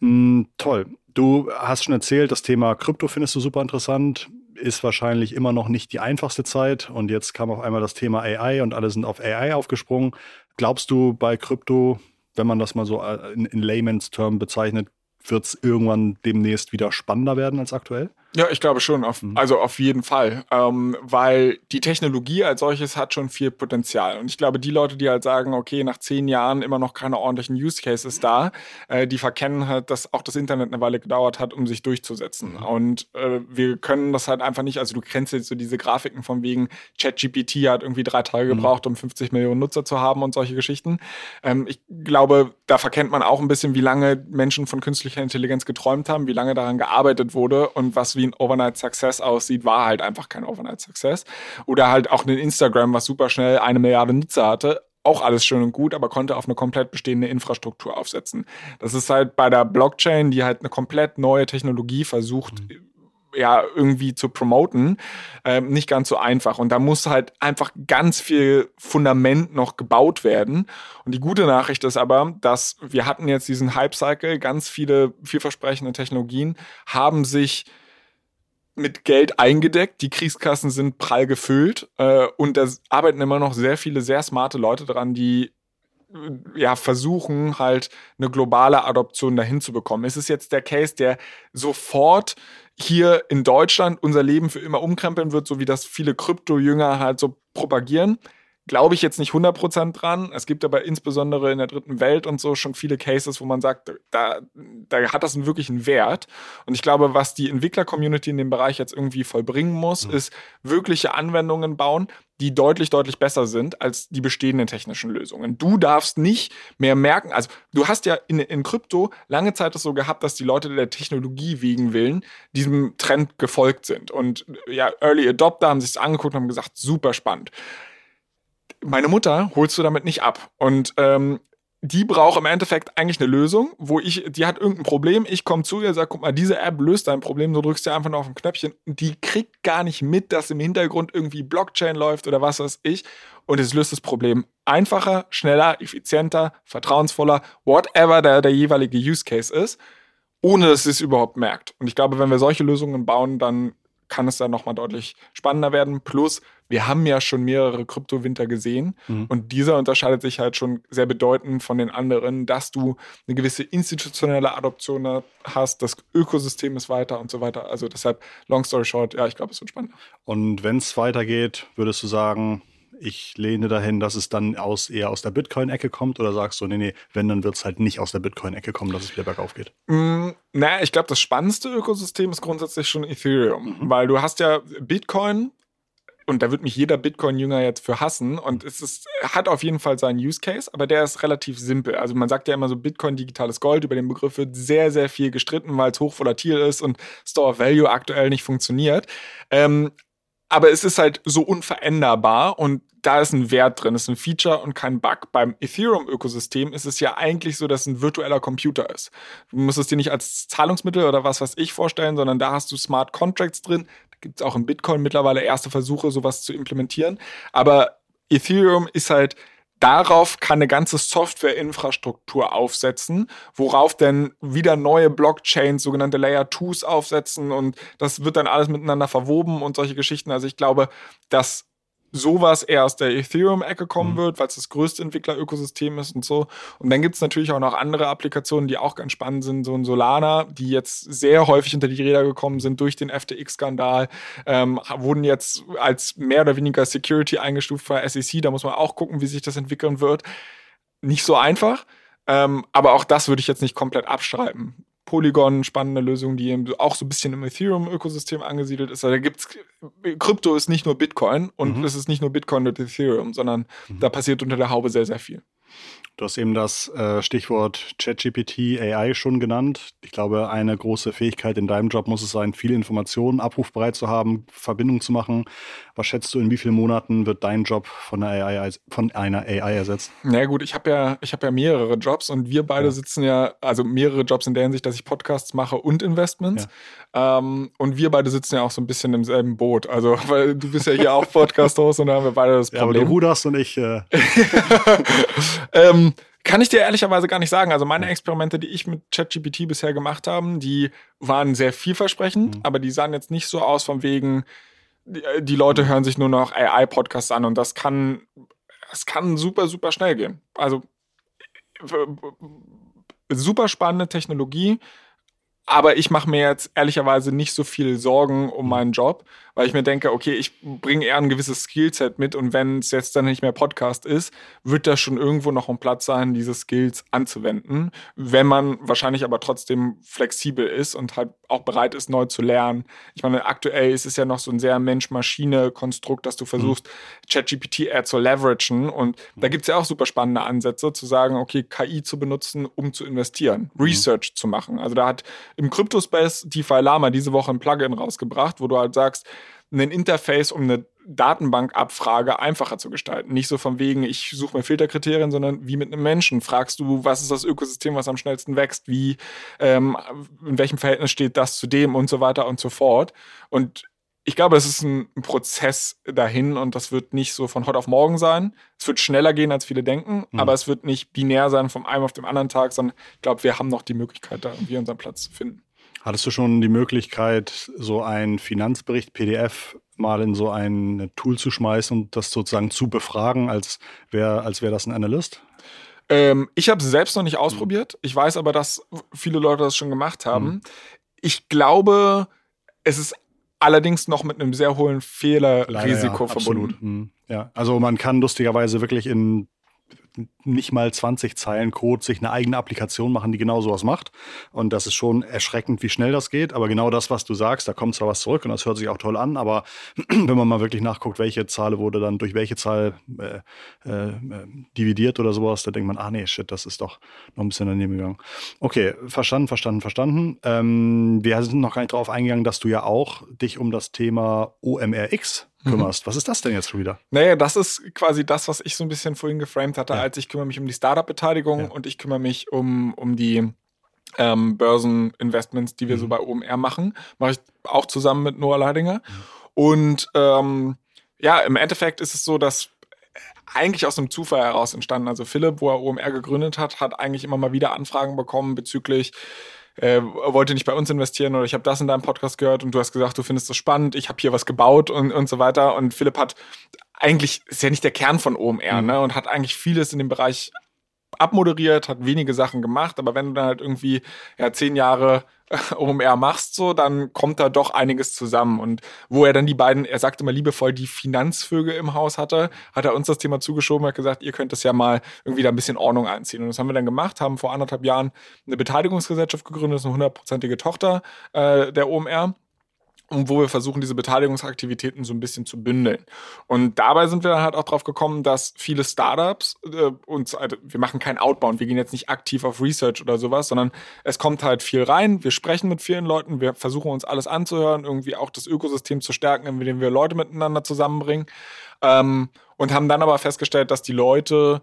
Mm, toll. Du hast schon erzählt, das Thema Krypto findest du super interessant. Ist wahrscheinlich immer noch nicht die einfachste Zeit. Und jetzt kam auf einmal das Thema AI und alle sind auf AI aufgesprungen. Glaubst du bei Krypto, wenn man das mal so äh, in, in Layman's Term bezeichnet, wird es irgendwann demnächst wieder spannender werden als aktuell? Ja, ich glaube schon, auf, Mhm. also auf jeden Fall, ähm, weil die Technologie als solches hat schon viel Potenzial. Und ich glaube, die Leute, die halt sagen, okay, nach zehn Jahren immer noch keine ordentlichen Use Cases da, äh, die verkennen halt, dass auch das Internet eine Weile gedauert hat, um sich durchzusetzen. Und äh, wir können das halt einfach nicht, also du kennst jetzt so diese Grafiken von wegen ChatGPT hat irgendwie drei Tage Mhm. gebraucht, um 50 Millionen Nutzer zu haben und solche Geschichten. Ähm, ich glaube, da verkennt man auch ein bisschen, wie lange Menschen von künstlicher Intelligenz geträumt haben, wie lange daran gearbeitet wurde und was wie ein Overnight Success aussieht, war halt einfach kein Overnight Success. Oder halt auch ein Instagram, was super schnell eine Milliarde Nutzer hatte. Auch alles schön und gut, aber konnte auf eine komplett bestehende Infrastruktur aufsetzen. Das ist halt bei der Blockchain, die halt eine komplett neue Technologie versucht, ja, irgendwie zu promoten, ähm, nicht ganz so einfach. Und da muss halt einfach ganz viel Fundament noch gebaut werden. Und die gute Nachricht ist aber, dass wir hatten jetzt diesen Hype-Cycle, ganz viele vielversprechende Technologien haben sich mit Geld eingedeckt, die Kriegskassen sind prall gefüllt äh, und da arbeiten immer noch sehr viele sehr smarte Leute dran, die äh, ja versuchen halt eine globale Adoption dahin zu bekommen. Es ist jetzt der Case, der sofort hier in Deutschland unser Leben für immer umkrempeln wird, so wie das viele Krypto-Jünger halt so propagieren. Glaube ich jetzt nicht 100% dran. Es gibt aber insbesondere in der dritten Welt und so schon viele Cases, wo man sagt, da, da hat das einen wirklichen Wert. Und ich glaube, was die Entwickler-Community in dem Bereich jetzt irgendwie vollbringen muss, ist wirkliche Anwendungen bauen, die deutlich, deutlich besser sind als die bestehenden technischen Lösungen. Du darfst nicht mehr merken, also du hast ja in, in Krypto lange Zeit es so gehabt, dass die Leute der Technologie wegen Willen diesem Trend gefolgt sind. Und ja, Early Adopter haben sich das angeguckt und haben gesagt, super spannend meine Mutter holst du damit nicht ab. Und ähm, die braucht im Endeffekt eigentlich eine Lösung, wo ich, die hat irgendein Problem, ich komme zu ihr, sage, guck mal, diese App löst dein Problem, du drückst dir einfach nur auf ein Knöpfchen die kriegt gar nicht mit, dass im Hintergrund irgendwie Blockchain läuft oder was weiß ich und es löst das Problem einfacher, schneller, effizienter, vertrauensvoller, whatever der, der jeweilige Use Case ist, ohne dass es überhaupt merkt. Und ich glaube, wenn wir solche Lösungen bauen, dann kann es dann nochmal deutlich spannender werden. Plus, wir haben ja schon mehrere Kryptowinter gesehen Mhm. und dieser unterscheidet sich halt schon sehr bedeutend von den anderen, dass du eine gewisse institutionelle Adoption hast, das Ökosystem ist weiter und so weiter. Also deshalb, long story short, ja, ich glaube, es wird spannend. Und wenn es weitergeht, würdest du sagen, ich lehne dahin, dass es dann aus, eher aus der Bitcoin-Ecke kommt? Oder sagst du, nee, nee, wenn, dann wird es halt nicht aus der Bitcoin-Ecke kommen, dass es wieder bergauf geht? Mm, naja, ich glaube, das spannendste Ökosystem ist grundsätzlich schon Ethereum, Mhm. weil du hast ja Bitcoin und da wird mich jeder Bitcoin-Jünger jetzt für hassen und es ist, hat auf jeden Fall seinen Use Case, aber der ist relativ simpel. Also man sagt ja immer so Bitcoin digitales Gold, über den Begriff wird sehr, sehr viel gestritten, weil es hochvolatil ist und Store of Value aktuell nicht funktioniert. Ähm, aber es ist halt so unveränderbar und da ist ein Wert drin, ist ein Feature und kein Bug. Beim Ethereum-Ökosystem ist es ja eigentlich so, dass es ein virtueller Computer ist. Du musst es dir nicht als Zahlungsmittel oder was weiß ich vorstellen, sondern da hast du Smart Contracts drin. Gibt es auch im Bitcoin mittlerweile erste Versuche, sowas zu implementieren. Aber Ethereum ist halt Darauf kann eine ganze Softwareinfrastruktur aufsetzen, worauf dann wieder neue Blockchains, sogenannte Layer 2s aufsetzen und das wird dann alles miteinander verwoben und solche Geschichten. Also ich glaube, dass sowas eher aus der Ethereum-Ecke kommen Mhm. wird, weil es das größte Entwicklerökosystem ist und so. Und dann gibt es natürlich auch noch andere Applikationen, die auch ganz spannend sind, so ein Solana, die jetzt sehr häufig unter die Räder gekommen sind durch den FTX-Skandal, ähm, wurden jetzt als mehr oder weniger Security eingestuft von der SEC. Da muss man auch gucken, wie sich das entwickeln wird. Nicht so einfach, ähm, aber auch das würde ich jetzt nicht komplett abstreiten. Polygon, spannende Lösung, die eben auch so ein bisschen im Ethereum-Ökosystem angesiedelt ist. Also da gibt's Krypto ist nicht nur Bitcoin und Mhm. es ist nicht nur Bitcoin und Ethereum, sondern da passiert unter der Haube sehr, sehr viel. Du hast eben das äh, Stichwort ChatGPT AI schon genannt. Ich glaube, eine große Fähigkeit in deinem Job muss es sein, viele Informationen abrufbereit zu haben, Verbindung zu machen. Was schätzt du, in wie vielen Monaten wird dein Job von einer AI, von einer AI ersetzt? Na gut, ich habe ja, ich habe ja mehrere Jobs und wir beide Ja. sitzen ja, also mehrere Jobs in der Hinsicht, dass ich Podcasts mache und Investments. Ähm, und wir beide sitzen ja auch so ein bisschen im selben Boot. Also, (laughs) weil du bist ja hier auch Podcast-Host und da haben wir beide das Ja, aber du Problem. ruderst und ich. Äh, (laughs) ähm, kann ich dir ehrlicherweise gar nicht sagen. Also meine Experimente, die ich mit ChatGPT bisher gemacht habe, die waren sehr vielversprechend, Mhm. aber die sahen jetzt nicht so aus von wegen, die, die Leute hören sich nur noch AI-Podcasts an und das kann, das kann super, super schnell gehen. Also super spannende Technologie, aber ich mache mir jetzt ehrlicherweise nicht so viel Sorgen um meinen Job, weil ich mir denke, okay, ich bringe eher ein gewisses Skillset mit und wenn es jetzt dann nicht mehr Podcast ist, wird da schon irgendwo noch ein Platz sein, diese Skills anzuwenden, wenn man wahrscheinlich aber trotzdem flexibel ist und halt auch bereit ist, neu zu lernen. Ich meine, aktuell ist es ja noch so ein sehr Mensch-Maschine-Konstrukt, dass du versuchst, ChatGPT eher zu leveragen. Und da gibt es ja auch super spannende Ansätze, zu sagen, okay, KI zu benutzen, um zu investieren, Research zu machen. Also da hat im Cryptospace DeFi Lama diese Woche ein Plugin rausgebracht, wo du halt sagst, ein Interface, um eine Datenbankabfrage einfacher zu gestalten. Nicht so von wegen, ich suche mir Filterkriterien, sondern wie mit einem Menschen. Fragst du, was ist das Ökosystem, was am schnellsten wächst? Wie, ähm, in welchem Verhältnis steht das zu dem und so weiter und so fort. Und ich glaube, das ist ein Prozess dahin und das wird nicht so von heute auf morgen sein. Es wird schneller gehen, als viele denken, Mhm. aber es wird nicht binär sein vom einen auf dem anderen Tag, sondern ich glaube, wir haben noch die Möglichkeit, da irgendwie unseren Platz zu finden. Hattest du schon die Möglichkeit, so ein Finanzbericht PDF mal in so ein Tool zu schmeißen und das sozusagen zu befragen, als wäre als wär das ein Analyst? Ähm, ich habe es selbst noch nicht ausprobiert. Ich weiß aber, dass viele Leute das schon gemacht haben. Mhm. Ich glaube, es ist allerdings noch mit einem sehr hohen Fehlerrisiko ja, verbunden. Absolut. Mhm. Ja, also man kann lustigerweise wirklich in nicht mal 20 Zeilen Code sich eine eigene Applikation machen, die genau sowas macht. Und das ist schon erschreckend, wie schnell das geht. Aber genau das, was du sagst, da kommt zwar was zurück und das hört sich auch toll an, aber (clears throat) wenn man mal wirklich nachguckt, welche Zahl wurde dann durch welche Zahl äh, äh, dividiert oder sowas, da denkt man, ah nee, shit, das ist doch noch ein bisschen daneben gegangen. Okay, verstanden, verstanden, verstanden. Ähm, wir sind noch gar nicht drauf eingegangen, dass du ja auch dich um das Thema OMRX kümmerst. Was ist das denn jetzt schon wieder? Naja, das ist quasi das, was ich so ein bisschen vorhin geframed hatte, Ja. als ich kümmere mich um die Startup-Beteiligung Ja. und ich kümmere mich um, um die ähm, Börseninvestments, die wir so Mhm. bei OMR machen. Mache ich auch zusammen mit Noah Leidinger. Und ähm, ja, im Endeffekt ist es so, dass eigentlich aus einem Zufall heraus entstanden. Also Philipp, wo er OMR gegründet hat, hat eigentlich immer mal wieder Anfragen bekommen bezüglich äh, wollte nicht bei uns investieren oder ich habe das in deinem Podcast gehört und du hast gesagt, du findest das spannend, ich habe hier was gebaut und, und so weiter. Und Philipp hat eigentlich, ist ja nicht der Kern von OMR, Mhm. ne? Und hat eigentlich vieles in dem Bereich abmoderiert, hat wenige Sachen gemacht, aber wenn du dann halt irgendwie ja, zehn Jahre OMR machst, so, dann kommt da doch einiges zusammen. Und wo er dann die beiden, er sagt immer liebevoll, die Finanzvögel im Haus hatte, hat er uns das Thema zugeschoben, hat gesagt, ihr könnt das ja mal irgendwie da ein bisschen Ordnung einziehen. Und das haben wir dann gemacht, haben vor anderthalb Jahren eine Beteiligungsgesellschaft gegründet, das ist eine hundertprozentige Tochter äh, der OMR und wo wir versuchen, diese Beteiligungsaktivitäten so ein bisschen zu bündeln. Und dabei sind wir dann halt auch drauf gekommen, dass viele Startups äh, uns, also wir machen kein Outbound, wir gehen jetzt nicht aktiv auf Research oder sowas, sondern es kommt halt viel rein, wir sprechen mit vielen Leuten, wir versuchen uns alles anzuhören, irgendwie auch das Ökosystem zu stärken, indem wir Leute miteinander zusammenbringen. Ähm, und haben dann aber festgestellt, dass die Leute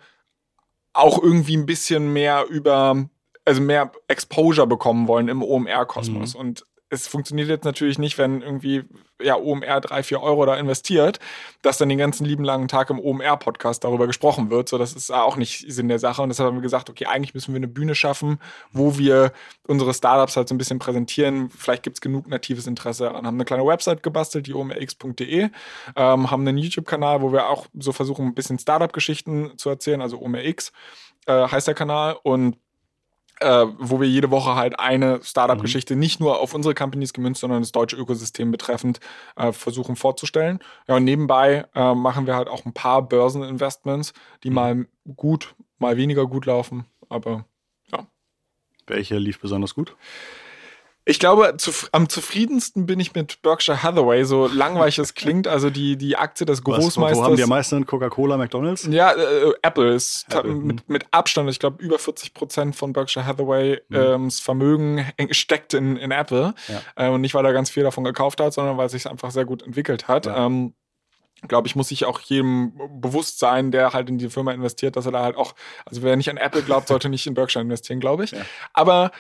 auch irgendwie ein bisschen mehr über, also mehr Exposure bekommen wollen im OMR-Kosmos. Und es funktioniert jetzt natürlich nicht, wenn irgendwie ja, OMR drei, vier Euro da investiert, dass dann den ganzen lieben langen Tag im OMR-Podcast darüber gesprochen wird. So, das ist auch nicht Sinn der Sache. Und deshalb haben wir gesagt, okay, eigentlich müssen wir eine Bühne schaffen, wo wir unsere Startups halt so ein bisschen präsentieren. Vielleicht gibt es genug natives Interesse daran. Haben eine kleine Website gebastelt, die omrx.de, ähm, haben einen YouTube-Kanal, wo wir auch so versuchen, ein bisschen Startup-Geschichten zu erzählen, also OMRX äh, heißt der Kanal. Und äh, wo wir jede Woche halt eine Startup-Geschichte mhm. nicht nur auf unsere Companies gemünzt, sondern das deutsche Ökosystem betreffend äh, versuchen vorzustellen. Ja, und nebenbei äh, machen wir halt auch ein paar Börseninvestments, die mhm. mal gut, mal weniger gut laufen, aber ja. Welche lief besonders gut? Ich glaube, zu, am zufriedensten bin ich mit Berkshire Hathaway, so langweilig es klingt. Also die, die Aktie des Großmeisters. Was, wo haben die am meisten? Coca-Cola, McDonalds? Ja, äh, Apple ist Apple. Mit, hm. mit Abstand, ich glaube, über 40 Prozent von Berkshire Hathaway mhm. ähm, Vermögen steckt in, in Apple. Ja. Äh, und nicht, weil er ganz viel davon gekauft hat, sondern weil es sich einfach sehr gut entwickelt hat. Ja. Ähm, glaube ich, muss sich auch jedem bewusst sein, der halt in die Firma investiert, dass er da halt auch, also wer nicht an Apple glaubt, sollte nicht in Berkshire investieren, glaube ich. Ja. Aber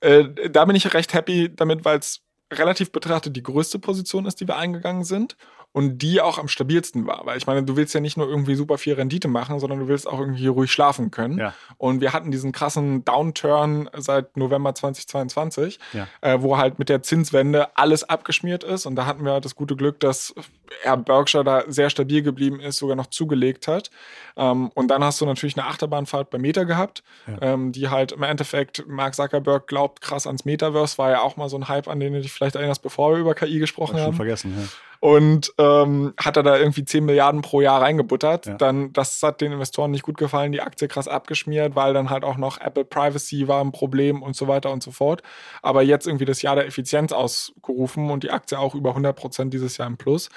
äh, da bin ich recht happy damit, weil es relativ betrachtet die größte Position ist, die wir eingegangen sind und die auch am stabilsten war. Weil ich meine, du willst ja nicht nur irgendwie super viel Rendite machen, sondern du willst auch irgendwie ruhig schlafen können. Ja. Und wir hatten diesen krassen Downturn seit November 2022, ja. äh, wo halt mit der Zinswende alles abgeschmiert ist. Und da hatten wir das gute Glück, dass Herr Berkshire da sehr stabil geblieben ist, sogar noch zugelegt hat. Ähm, und dann hast du natürlich eine Achterbahnfahrt bei Meta gehabt, ja. ähm, die halt im Endeffekt, Mark Zuckerberg glaubt krass ans Metaverse, war ja auch mal so ein Hype, an den du dich vielleicht erinnerst, bevor wir über KI gesprochen haben. Schon vergessen, ja und ähm, hat er da irgendwie 10 Milliarden pro Jahr reingebuttert. Ja. Dann, das hat den Investoren nicht gut gefallen, die Aktie krass abgeschmiert, weil dann halt auch noch Apple Privacy war ein Problem und so weiter und so fort. Aber jetzt irgendwie das Jahr der Effizienz ausgerufen und die Aktie auch über 100 Prozent dieses Jahr im Plus.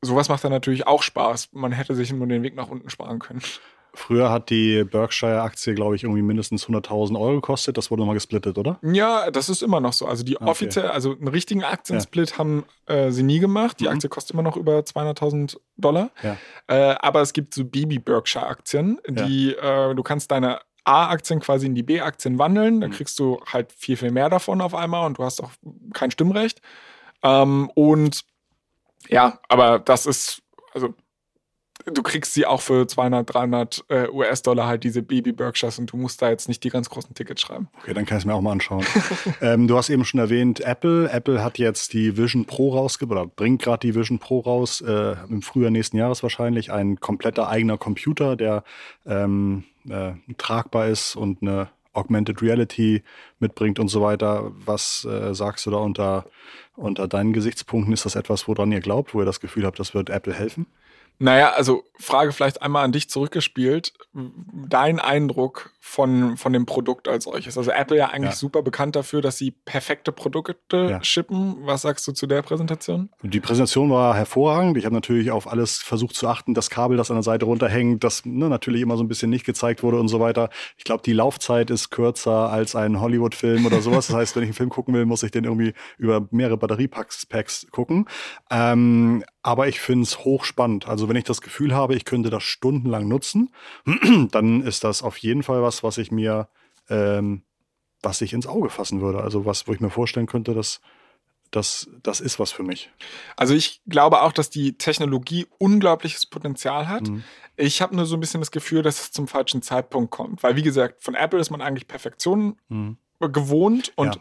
Sowas macht dann natürlich auch Spaß. Man hätte sich nur den Weg nach unten sparen können. Früher hat die Berkshire-Aktie, glaube ich, irgendwie mindestens 100.000 Euro gekostet. Das wurde nochmal gesplittet, oder? Ja, das ist immer noch so. Also die okay. offiziell, also einen richtigen Aktiensplit ja. haben äh, sie nie gemacht. Die mhm. Aktie kostet immer noch über 200.000 Dollar. Ja. Äh, aber es gibt so Baby-Berkshire-Aktien, die ja. äh, du kannst deine A-Aktien quasi in die B-Aktien wandeln. Dann mhm. kriegst du halt viel, viel mehr davon auf einmal und du hast auch kein Stimmrecht. Ähm, und ja, aber das ist, also du kriegst sie auch für 200, 300 äh, US-Dollar halt diese Baby Berkshires und du musst da jetzt nicht die ganz großen Tickets schreiben. Okay, dann kann ich es mir auch mal anschauen. (laughs) ähm, du hast eben schon erwähnt, Apple. Apple hat jetzt die Vision Pro rausgebracht, oder bringt gerade die Vision Pro raus, äh, im Frühjahr nächsten Jahres wahrscheinlich. Ein kompletter eigener Computer, der ähm, äh, tragbar ist und eine Augmented Reality mitbringt und so weiter. Was äh, sagst du da unter, unter deinen Gesichtspunkten? Ist das etwas, woran ihr glaubt, wo ihr das Gefühl habt, das wird Apple helfen? Naja, also Frage vielleicht einmal an dich zurückgespielt. Dein Eindruck von, von dem Produkt als solches. Also Apple ja eigentlich ja. super bekannt dafür, dass sie perfekte Produkte ja. shippen. Was sagst du zu der Präsentation? Die Präsentation war hervorragend. Ich habe natürlich auf alles versucht zu achten. Das Kabel, das an der Seite runterhängt, das ne, natürlich immer so ein bisschen nicht gezeigt wurde und so weiter. Ich glaube, die Laufzeit ist kürzer als ein Hollywood-Film oder sowas. Das heißt, wenn ich einen Film gucken will, muss ich den irgendwie über mehrere Batteriepacks Packs gucken. Ähm, aber ich finde es hochspannend. Also wenn ich das Gefühl habe, ich könnte das stundenlang nutzen, (clears throat) dann ist das auf jeden Fall was, was, ich mir, ähm, was ich ins Auge fassen würde. Also was, wo ich mir vorstellen könnte, dass das, das ist was für mich. Also ich glaube auch, dass die Technologie unglaubliches Potenzial hat. Mhm. Ich habe nur so ein bisschen das Gefühl, dass es zum falschen Zeitpunkt kommt. Weil, wie gesagt, von Apple ist man eigentlich Perfektion mhm. gewohnt und ja.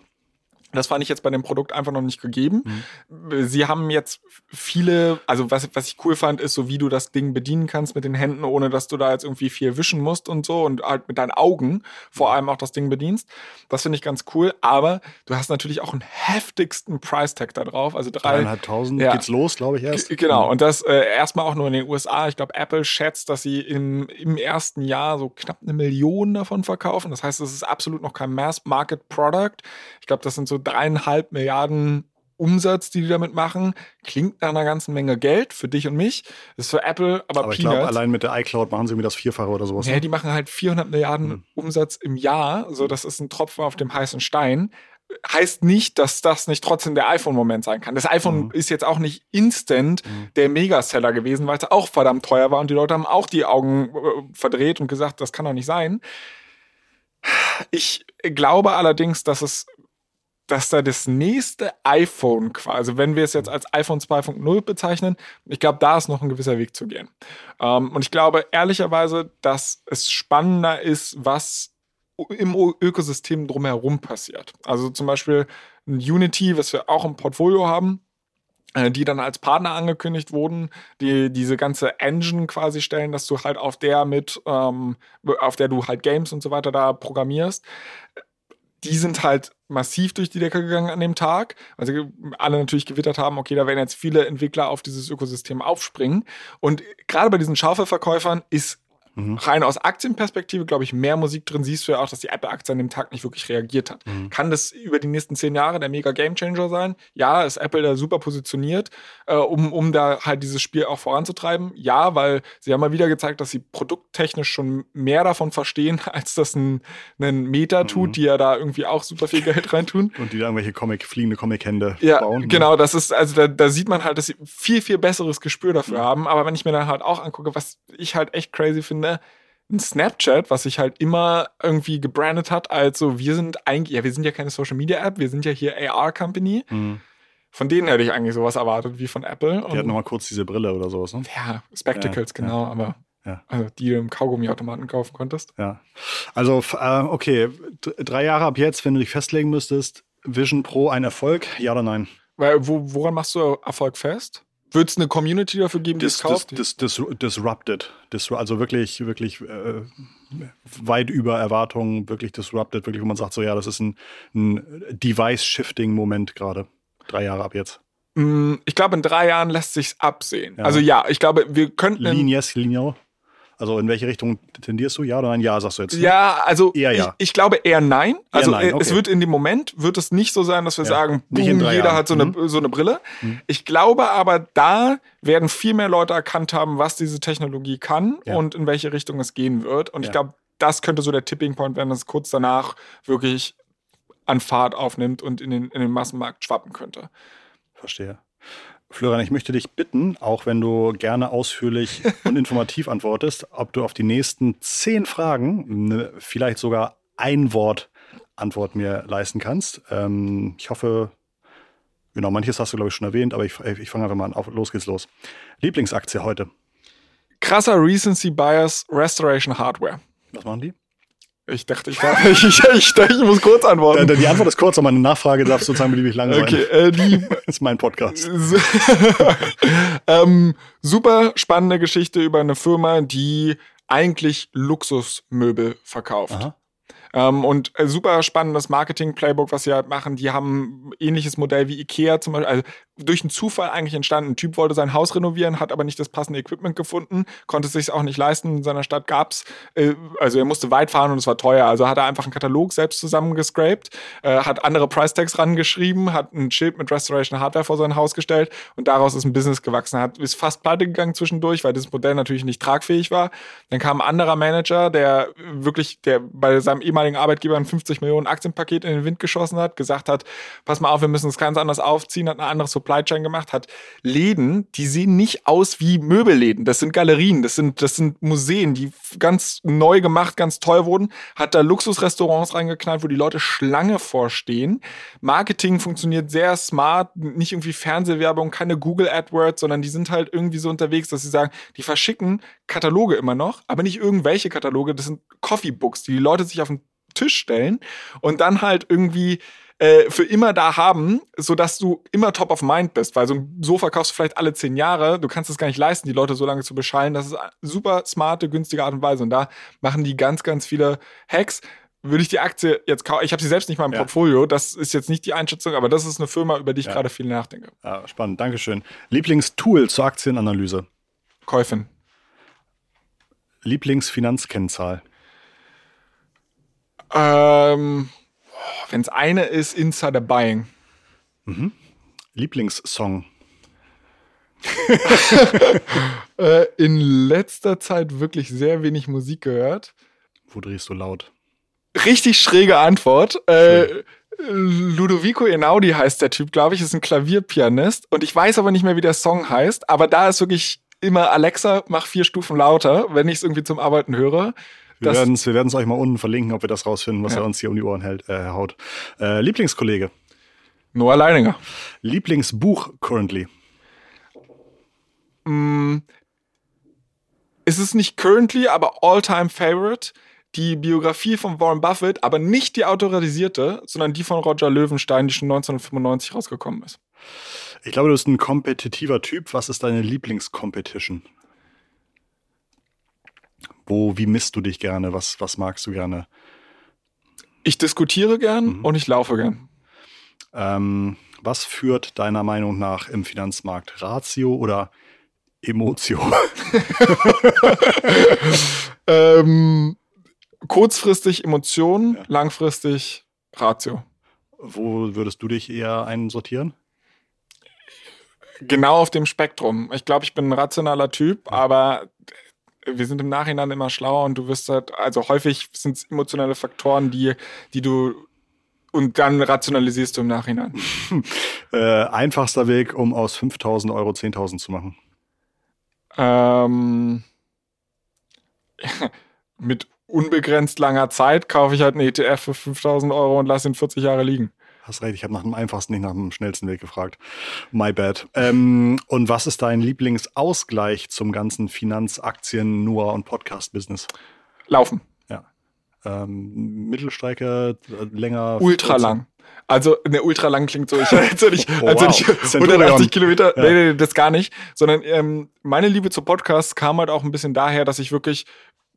Das fand ich jetzt bei dem Produkt einfach noch nicht gegeben. Mhm. Sie haben jetzt viele, also was, was ich cool fand, ist so, wie du das Ding bedienen kannst mit den Händen, ohne dass du da jetzt irgendwie viel wischen musst und so und halt mit deinen Augen vor allem auch das Ding bedienst. Das finde ich ganz cool. Aber du hast natürlich auch einen heftigsten Price Tag da drauf. Also drei, dreieinhalbtausend ja. geht's los, glaube ich erst. Genau. Mhm. Und das äh, erstmal auch nur in den USA. Ich glaube, Apple schätzt, dass sie im, im ersten Jahr so knapp eine Million davon verkaufen. Das heißt, es ist absolut noch kein Mass Market Product. Ich glaube, das sind so dreieinhalb Milliarden Umsatz, die die damit machen, klingt nach einer ganzen Menge Geld für dich und mich. Das ist für Apple aber, aber ich glaube, allein mit der iCloud machen sie irgendwie das Vierfache oder sowas. Ja, ne? die machen halt 400 Milliarden mhm. Umsatz im Jahr. So, das ist ein Tropfen auf dem heißen Stein. Heißt nicht, dass das nicht trotzdem der iPhone-Moment sein kann. Das iPhone mhm. ist jetzt auch nicht instant mhm. der Megaseller gewesen, weil es auch verdammt teuer war und die Leute haben auch die Augen äh, verdreht und gesagt, das kann doch nicht sein. Ich glaube allerdings, dass es dass da das nächste iPhone quasi, also wenn wir es jetzt als iPhone 2.0 bezeichnen, ich glaube, da ist noch ein gewisser Weg zu gehen. Ähm, und ich glaube ehrlicherweise, dass es spannender ist, was im Ökosystem drumherum passiert. Also zum Beispiel ein Unity, was wir auch im Portfolio haben, äh, die dann als Partner angekündigt wurden, die diese ganze Engine quasi stellen, dass du halt auf der mit, ähm, auf der du halt Games und so weiter da programmierst. Die sind halt massiv durch die Decke gegangen an dem Tag, sie alle natürlich gewittert haben, okay, da werden jetzt viele Entwickler auf dieses Ökosystem aufspringen. Und gerade bei diesen Schaufelverkäufern ist Mhm. Rein aus Aktienperspektive, glaube ich, mehr Musik drin. Siehst du ja auch, dass die Apple-Aktie an dem Tag nicht wirklich reagiert hat. Mhm. Kann das über die nächsten zehn Jahre der mega Gamechanger sein? Ja, ist Apple da super positioniert, äh, um, um da halt dieses Spiel auch voranzutreiben? Ja, weil sie haben mal wieder gezeigt, dass sie produkttechnisch schon mehr davon verstehen, (laughs) als das ein, ein Meta mhm. tut, die ja da irgendwie auch super viel Geld reintun. (laughs) Und die da irgendwelche Comic, fliegende Comic-Hände ja, bauen. Genau, das ist, also da, da sieht man halt, dass sie viel, viel besseres Gespür dafür mhm. haben. Aber wenn ich mir dann halt auch angucke, was ich halt echt crazy finde, ne? ein Snapchat, was sich halt immer irgendwie gebrandet hat, als so, wir sind eigentlich, ja, wir sind ja keine Social Media App, wir sind ja hier AR Company. Mhm. Von denen hätte ich eigentlich sowas erwartet wie von Apple. Die hatten nochmal kurz diese Brille oder sowas, ne? Ja, Spectacles, ja, genau, ja. aber ja. Also, die du im Kaugummiautomaten kaufen konntest. Ja. Also, äh, okay, drei Jahre ab jetzt, wenn du dich festlegen müsstest, Vision Pro ein Erfolg, ja oder nein? Weil, wo, woran machst du Erfolg fest? Wird es eine Community dafür geben, die es kauft? Dis, dis, dis, disrupted. Dis, also wirklich, wirklich äh, weit über Erwartungen, wirklich disrupted, wirklich, wo man sagt, so ja, das ist ein, ein Device-Shifting-Moment gerade. Drei Jahre ab jetzt. Mm, ich glaube, in drei Jahren lässt sich's absehen. Ja. Also ja, ich glaube, wir könnten. Lean yes, linear. Also in welche Richtung tendierst du? Ja oder nein? Ja, sagst du jetzt. Ne? Ja, also eher ja. Ich, ich glaube eher nein. Also eher nein, okay. es wird in dem Moment wird es nicht so sein, dass wir ja. sagen, boom, jeder Jahren. hat so eine, mhm. so eine Brille. Mhm. Ich glaube aber, da werden viel mehr Leute erkannt haben, was diese Technologie kann ja. und in welche Richtung es gehen wird. Und ich glaube, das könnte so der Tipping Point werden, dass es kurz danach wirklich an Fahrt aufnimmt und in den, in den Massenmarkt schwappen könnte. Verstehe. Florian, ich möchte dich bitten, auch wenn du gerne ausführlich (laughs) und informativ antwortest, ob du auf die nächsten zehn Fragen vielleicht sogar ein Wort Antwort mir leisten kannst. Ähm, ich hoffe, genau, manches hast du, glaube ich, schon erwähnt, aber ich, ich fange einfach mal an. Auf, los geht's los. Lieblingsaktie heute? Krasser Recency Bias Restoration Hardware. Was machen die? Ich dachte, ich, darf, (laughs) ich, ich, ich, ich, muss kurz antworten. Die Antwort ist kurz, aber meine Nachfrage darf sozusagen beliebig lang sein. Okay, äh, die das (laughs) ist mein Podcast. (laughs) ähm, super spannende Geschichte über eine Firma, die eigentlich Luxusmöbel verkauft. Aha. Ähm, und äh, super spannendes Marketing-Playbook, was sie halt machen. Die haben ähnliches Modell wie Ikea zum Beispiel. Also durch einen Zufall eigentlich entstanden. Ein Typ wollte sein Haus renovieren, hat aber nicht das passende Equipment gefunden, konnte es sich auch nicht leisten. In seiner Stadt gab's, äh, also er musste weit fahren und es war teuer. Also hat er einfach einen Katalog selbst zusammengescrapt, äh, hat andere Price Tags rangeschrieben, hat ein Schild mit Restoration Hardware vor sein Haus gestellt und daraus ist ein Business gewachsen. Hat ist fast pleite gegangen zwischendurch, weil das Modell natürlich nicht tragfähig war. Dann kam ein anderer Manager, der wirklich, der bei seinem ehemaligen Arbeitgeber ein 50 Millionen Aktienpaket in den Wind geschossen hat, gesagt hat, pass mal auf, wir müssen es ganz anders aufziehen, hat eine andere Supply Chain gemacht, hat Läden, die sehen nicht aus wie Möbelläden. Das sind Galerien, das sind, das sind Museen, die ganz neu gemacht, ganz toll wurden, hat da Luxusrestaurants reingeknallt, wo die Leute Schlange vorstehen. Marketing funktioniert sehr smart, nicht irgendwie Fernsehwerbung, keine Google AdWords, sondern die sind halt irgendwie so unterwegs, dass sie sagen, die verschicken Kataloge immer noch, aber nicht irgendwelche Kataloge, das sind Coffee Books, die die Leute sich auf den Tisch stellen und dann halt irgendwie äh, für immer da haben, sodass du immer top of mind bist. Weil so ein Sofa kaufst du vielleicht alle zehn Jahre. Du kannst es gar nicht leisten, die Leute so lange zu beschallen. Das ist eine super smarte, günstige Art und Weise. Und da machen die ganz, ganz viele Hacks. Würde ich die Aktie jetzt kaufen? Ich habe sie selbst nicht mal im ja. Portfolio. Das ist jetzt nicht die Einschätzung, aber das ist eine Firma, über die ich ja. gerade viel nachdenke. Ja, spannend. Dankeschön. Lieblingstool zur Aktienanalyse? Käufin. Lieblingsfinanzkennzahl? Ähm, wenn es eine ist, Insider Buying. Mhm. Lieblingssong? (laughs) äh, in letzter Zeit wirklich sehr wenig Musik gehört. Wo drehst du laut? Richtig schräge Antwort. Äh, Ludovico Einaudi heißt der Typ, glaube ich, ist ein Klavierpianist. Und ich weiß aber nicht mehr, wie der Song heißt. Aber da ist wirklich immer Alexa, mach vier Stufen lauter, wenn ich es irgendwie zum Arbeiten höre. Wir werden es wir euch mal unten verlinken, ob wir das rausfinden, was ja. er uns hier um die Ohren hält, äh, haut. Äh, Lieblingskollege? Noah Leininger. Lieblingsbuch currently? Mm, ist es nicht currently, aber all-time favorite? Die Biografie von Warren Buffett, aber nicht die autorisierte, sondern die von Roger Löwenstein, die schon 1995 rausgekommen ist. Ich glaube, du bist ein kompetitiver Typ. Was ist deine Lieblingscompetition? Wo, wie misst du dich gerne? Was, was magst du gerne? Ich diskutiere gern mhm. und ich laufe gern. Ähm, was führt deiner Meinung nach im Finanzmarkt? Ratio oder Emotio? (laughs) ähm, kurzfristig Emotionen, ja. langfristig Ratio. Wo würdest du dich eher einsortieren? Genau auf dem Spektrum. Ich glaube, ich bin ein rationaler Typ, ja. aber wir sind im Nachhinein immer schlauer und du wirst halt, also häufig sind es emotionale Faktoren, die, die du und dann rationalisierst du im Nachhinein. (laughs) äh, einfachster Weg, um aus 5000 Euro 10.000 zu machen. Ähm, (laughs) mit unbegrenzt langer Zeit kaufe ich halt einen ETF für 5000 Euro und lasse ihn 40 Jahre liegen. Hast recht, ich habe nach dem einfachsten, nicht nach dem schnellsten Weg gefragt. My bad. Ähm, und was ist dein Lieblingsausgleich zum ganzen Finanz-, Aktien-, NUA- und Podcast-Business? Laufen. Ja. Ähm, Mittelstrecke, länger? Ultra lang. Also, ne, ultra lang klingt so, ich, (laughs) als wenn ich, oh, als wow. ich (laughs) 180 Kilometer, ja. nee, nee, das gar nicht, sondern ähm, meine Liebe zu Podcasts kam halt auch ein bisschen daher, dass ich wirklich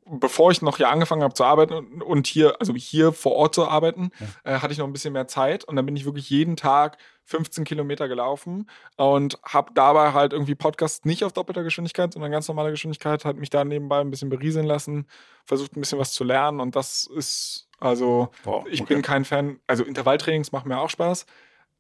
bevor ich noch hier angefangen habe zu arbeiten und hier, also hier vor Ort zu arbeiten, ja. äh, hatte ich noch ein bisschen mehr Zeit und dann bin ich wirklich jeden Tag 15 Kilometer gelaufen und habe dabei halt irgendwie Podcasts nicht auf doppelter Geschwindigkeit, sondern ganz normaler Geschwindigkeit, hat mich da nebenbei ein bisschen berieseln lassen, versucht ein bisschen was zu lernen und das ist, also oh, ich bin kein Fan, also Intervalltrainings machen mir auch Spaß,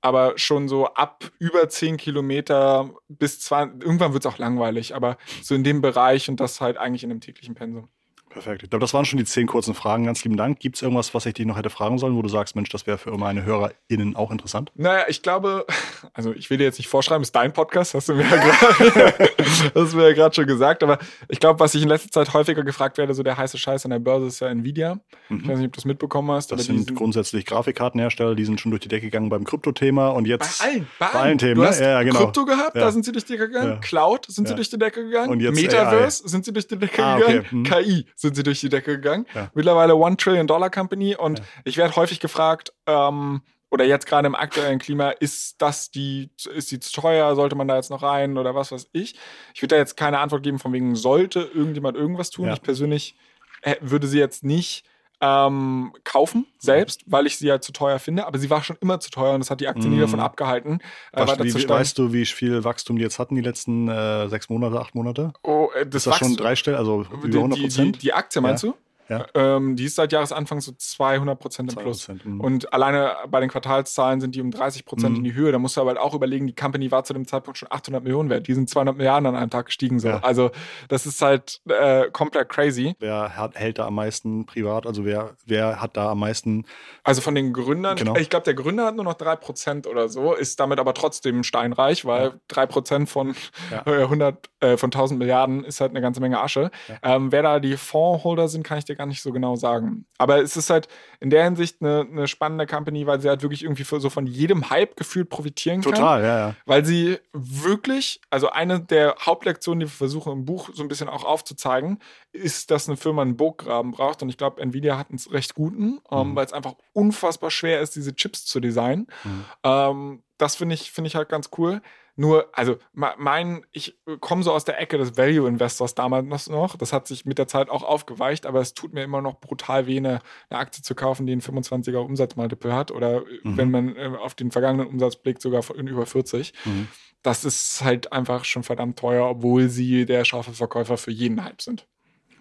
aber schon so ab über 10 Kilometer bis 20, irgendwann wird es auch langweilig, aber so in dem Bereich und das halt eigentlich in einem täglichen Pensum. Perfekt. Ich glaube, das waren schon die zehn kurzen Fragen. Ganz lieben Dank. Gibt es irgendwas, was ich dich noch hätte fragen sollen, wo du sagst, Mensch, das wäre für meine HörerInnen auch interessant? Naja, ich glaube, (laughs) also ich will dir jetzt nicht vorschreiben, ist dein Podcast, hast du mir ja gerade, (laughs) ja gerade schon gesagt, aber ich glaube, was ich in letzter Zeit häufiger gefragt werde, so der heiße Scheiß an der Börse ist ja Nvidia. Mhm. Ich weiß nicht, ob du das mitbekommen hast. Das sind grundsätzlich Grafikkartenhersteller, die sind schon durch die Decke gegangen beim Krypto-Thema und jetzt bei allen, bei, bei allen Themen. Du ne? hast ja, genau. Krypto gehabt, ja. da sind sie durch die Decke gegangen. Cloud sind sie durch die Decke gegangen. Und jetzt Metaverse AI. sind sie durch die Decke ah, gegangen. Okay. Mhm. KI sind sie durch die Decke gegangen. Ja. Mittlerweile One Trillion Dollar Company und ja. ich werde häufig gefragt, ähm, oder jetzt gerade im aktuellen Klima, ist das die, ist die zu teuer, sollte man da jetzt noch rein oder was weiß ich? Ich würde da jetzt keine Antwort geben, von wegen, sollte irgendjemand irgendwas tun. Ja. Ich persönlich äh, würde sie jetzt nicht ähm, kaufen selbst, weil ich sie ja zu teuer finde. Aber sie war schon immer zu teuer und das hat die Aktie nie davon mhm. abgehalten. Äh, weiter wie, weißt du, wie viel Wachstum die jetzt hatten die letzten äh, sechs Monate, acht Monate? Oh, äh, das ist das schon drei Stellen, also über 100 Prozent? Die, die, die, Aktie meinst ja. du? Ja. Ähm, die ist seit Jahresanfang so 200 Prozent im Plus. Mhm. Und alleine bei den Quartalszahlen sind die um 30 Prozent mhm. in die Höhe. Da musst du aber halt auch überlegen, die Company war zu dem Zeitpunkt schon 800 Millionen wert. Die sind 200 Milliarden an einem Tag gestiegen. So. Ja. Also das ist halt äh, komplett crazy. Wer hat, hält da am meisten privat? Also wer, wer hat da am meisten? Also von den Gründern, genau. ich glaube, der Gründer hat nur noch 3 Prozent oder so, ist damit aber trotzdem steinreich, weil ja. 3 Prozent von ja. (laughs) 100, äh, von 1000 Milliarden ist halt eine ganze Menge Asche. Ähm, wer da die Fondsholder sind, kann ich dir gar nicht so genau sagen. Aber es ist halt in der Hinsicht eine, eine spannende Company, weil sie halt wirklich irgendwie so von jedem Hype gefühlt profitieren kann. Total, ja, ja. Weil sie wirklich, also eine der Hauptlektionen, die wir versuchen im Buch so ein bisschen auch aufzuzeigen, ist, dass eine Firma einen Burggraben braucht. Und ich glaube, Nvidia hat einen recht guten, ähm, mhm. weil es einfach unfassbar schwer ist, diese Chips zu designen. Mhm. Ähm, das finde ich, find ich halt ganz cool. Nur, also mein, ich komme so aus der Ecke des Value Investors damals noch. Das hat sich mit der Zeit auch aufgeweicht, aber es tut mir immer noch brutal weh, eine, eine Aktie zu kaufen, die einen 25er Umsatzmultiple hat oder mhm. wenn man äh, auf den vergangenen Umsatz blickt, sogar in über 40. Mhm. Das ist halt einfach schon verdammt teuer, obwohl sie der scharfe Verkäufer für jeden Hype sind.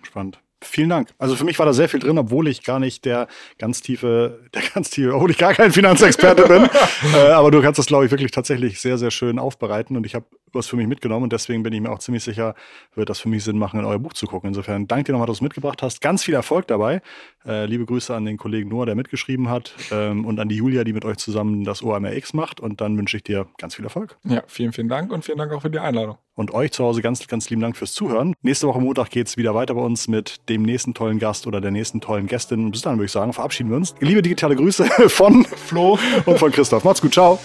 Spannend. Vielen Dank. Also für mich war da sehr viel drin, obwohl ich gar nicht der ganz tiefe, der ganz tiefe, obwohl ich gar kein Finanzexperte bin. (laughs) äh, aber du kannst das, glaube ich, wirklich tatsächlich sehr, sehr schön aufbereiten und ich habe was für mich mitgenommen und deswegen bin ich mir auch ziemlich sicher, wird das für mich Sinn machen, in euer Buch zu gucken. Insofern danke dir nochmal, dass du es mitgebracht hast. Ganz viel Erfolg dabei. Äh, liebe Grüße an den Kollegen Noah, der mitgeschrieben hat ähm, und an die Julia, die mit euch zusammen das OMRX macht und dann wünsche ich dir ganz viel Erfolg. Ja, vielen, vielen Dank und vielen Dank auch für die Einladung. Und euch zu Hause ganz, ganz lieben Dank fürs Zuhören. Nächste Woche Montag geht es wieder weiter bei uns mit dem nächsten tollen Gast oder der nächsten tollen Gästin. Bis dann würde ich sagen, verabschieden wir uns. Liebe digitale Grüße (laughs) von Flo und von Christoph. Macht's gut, ciao.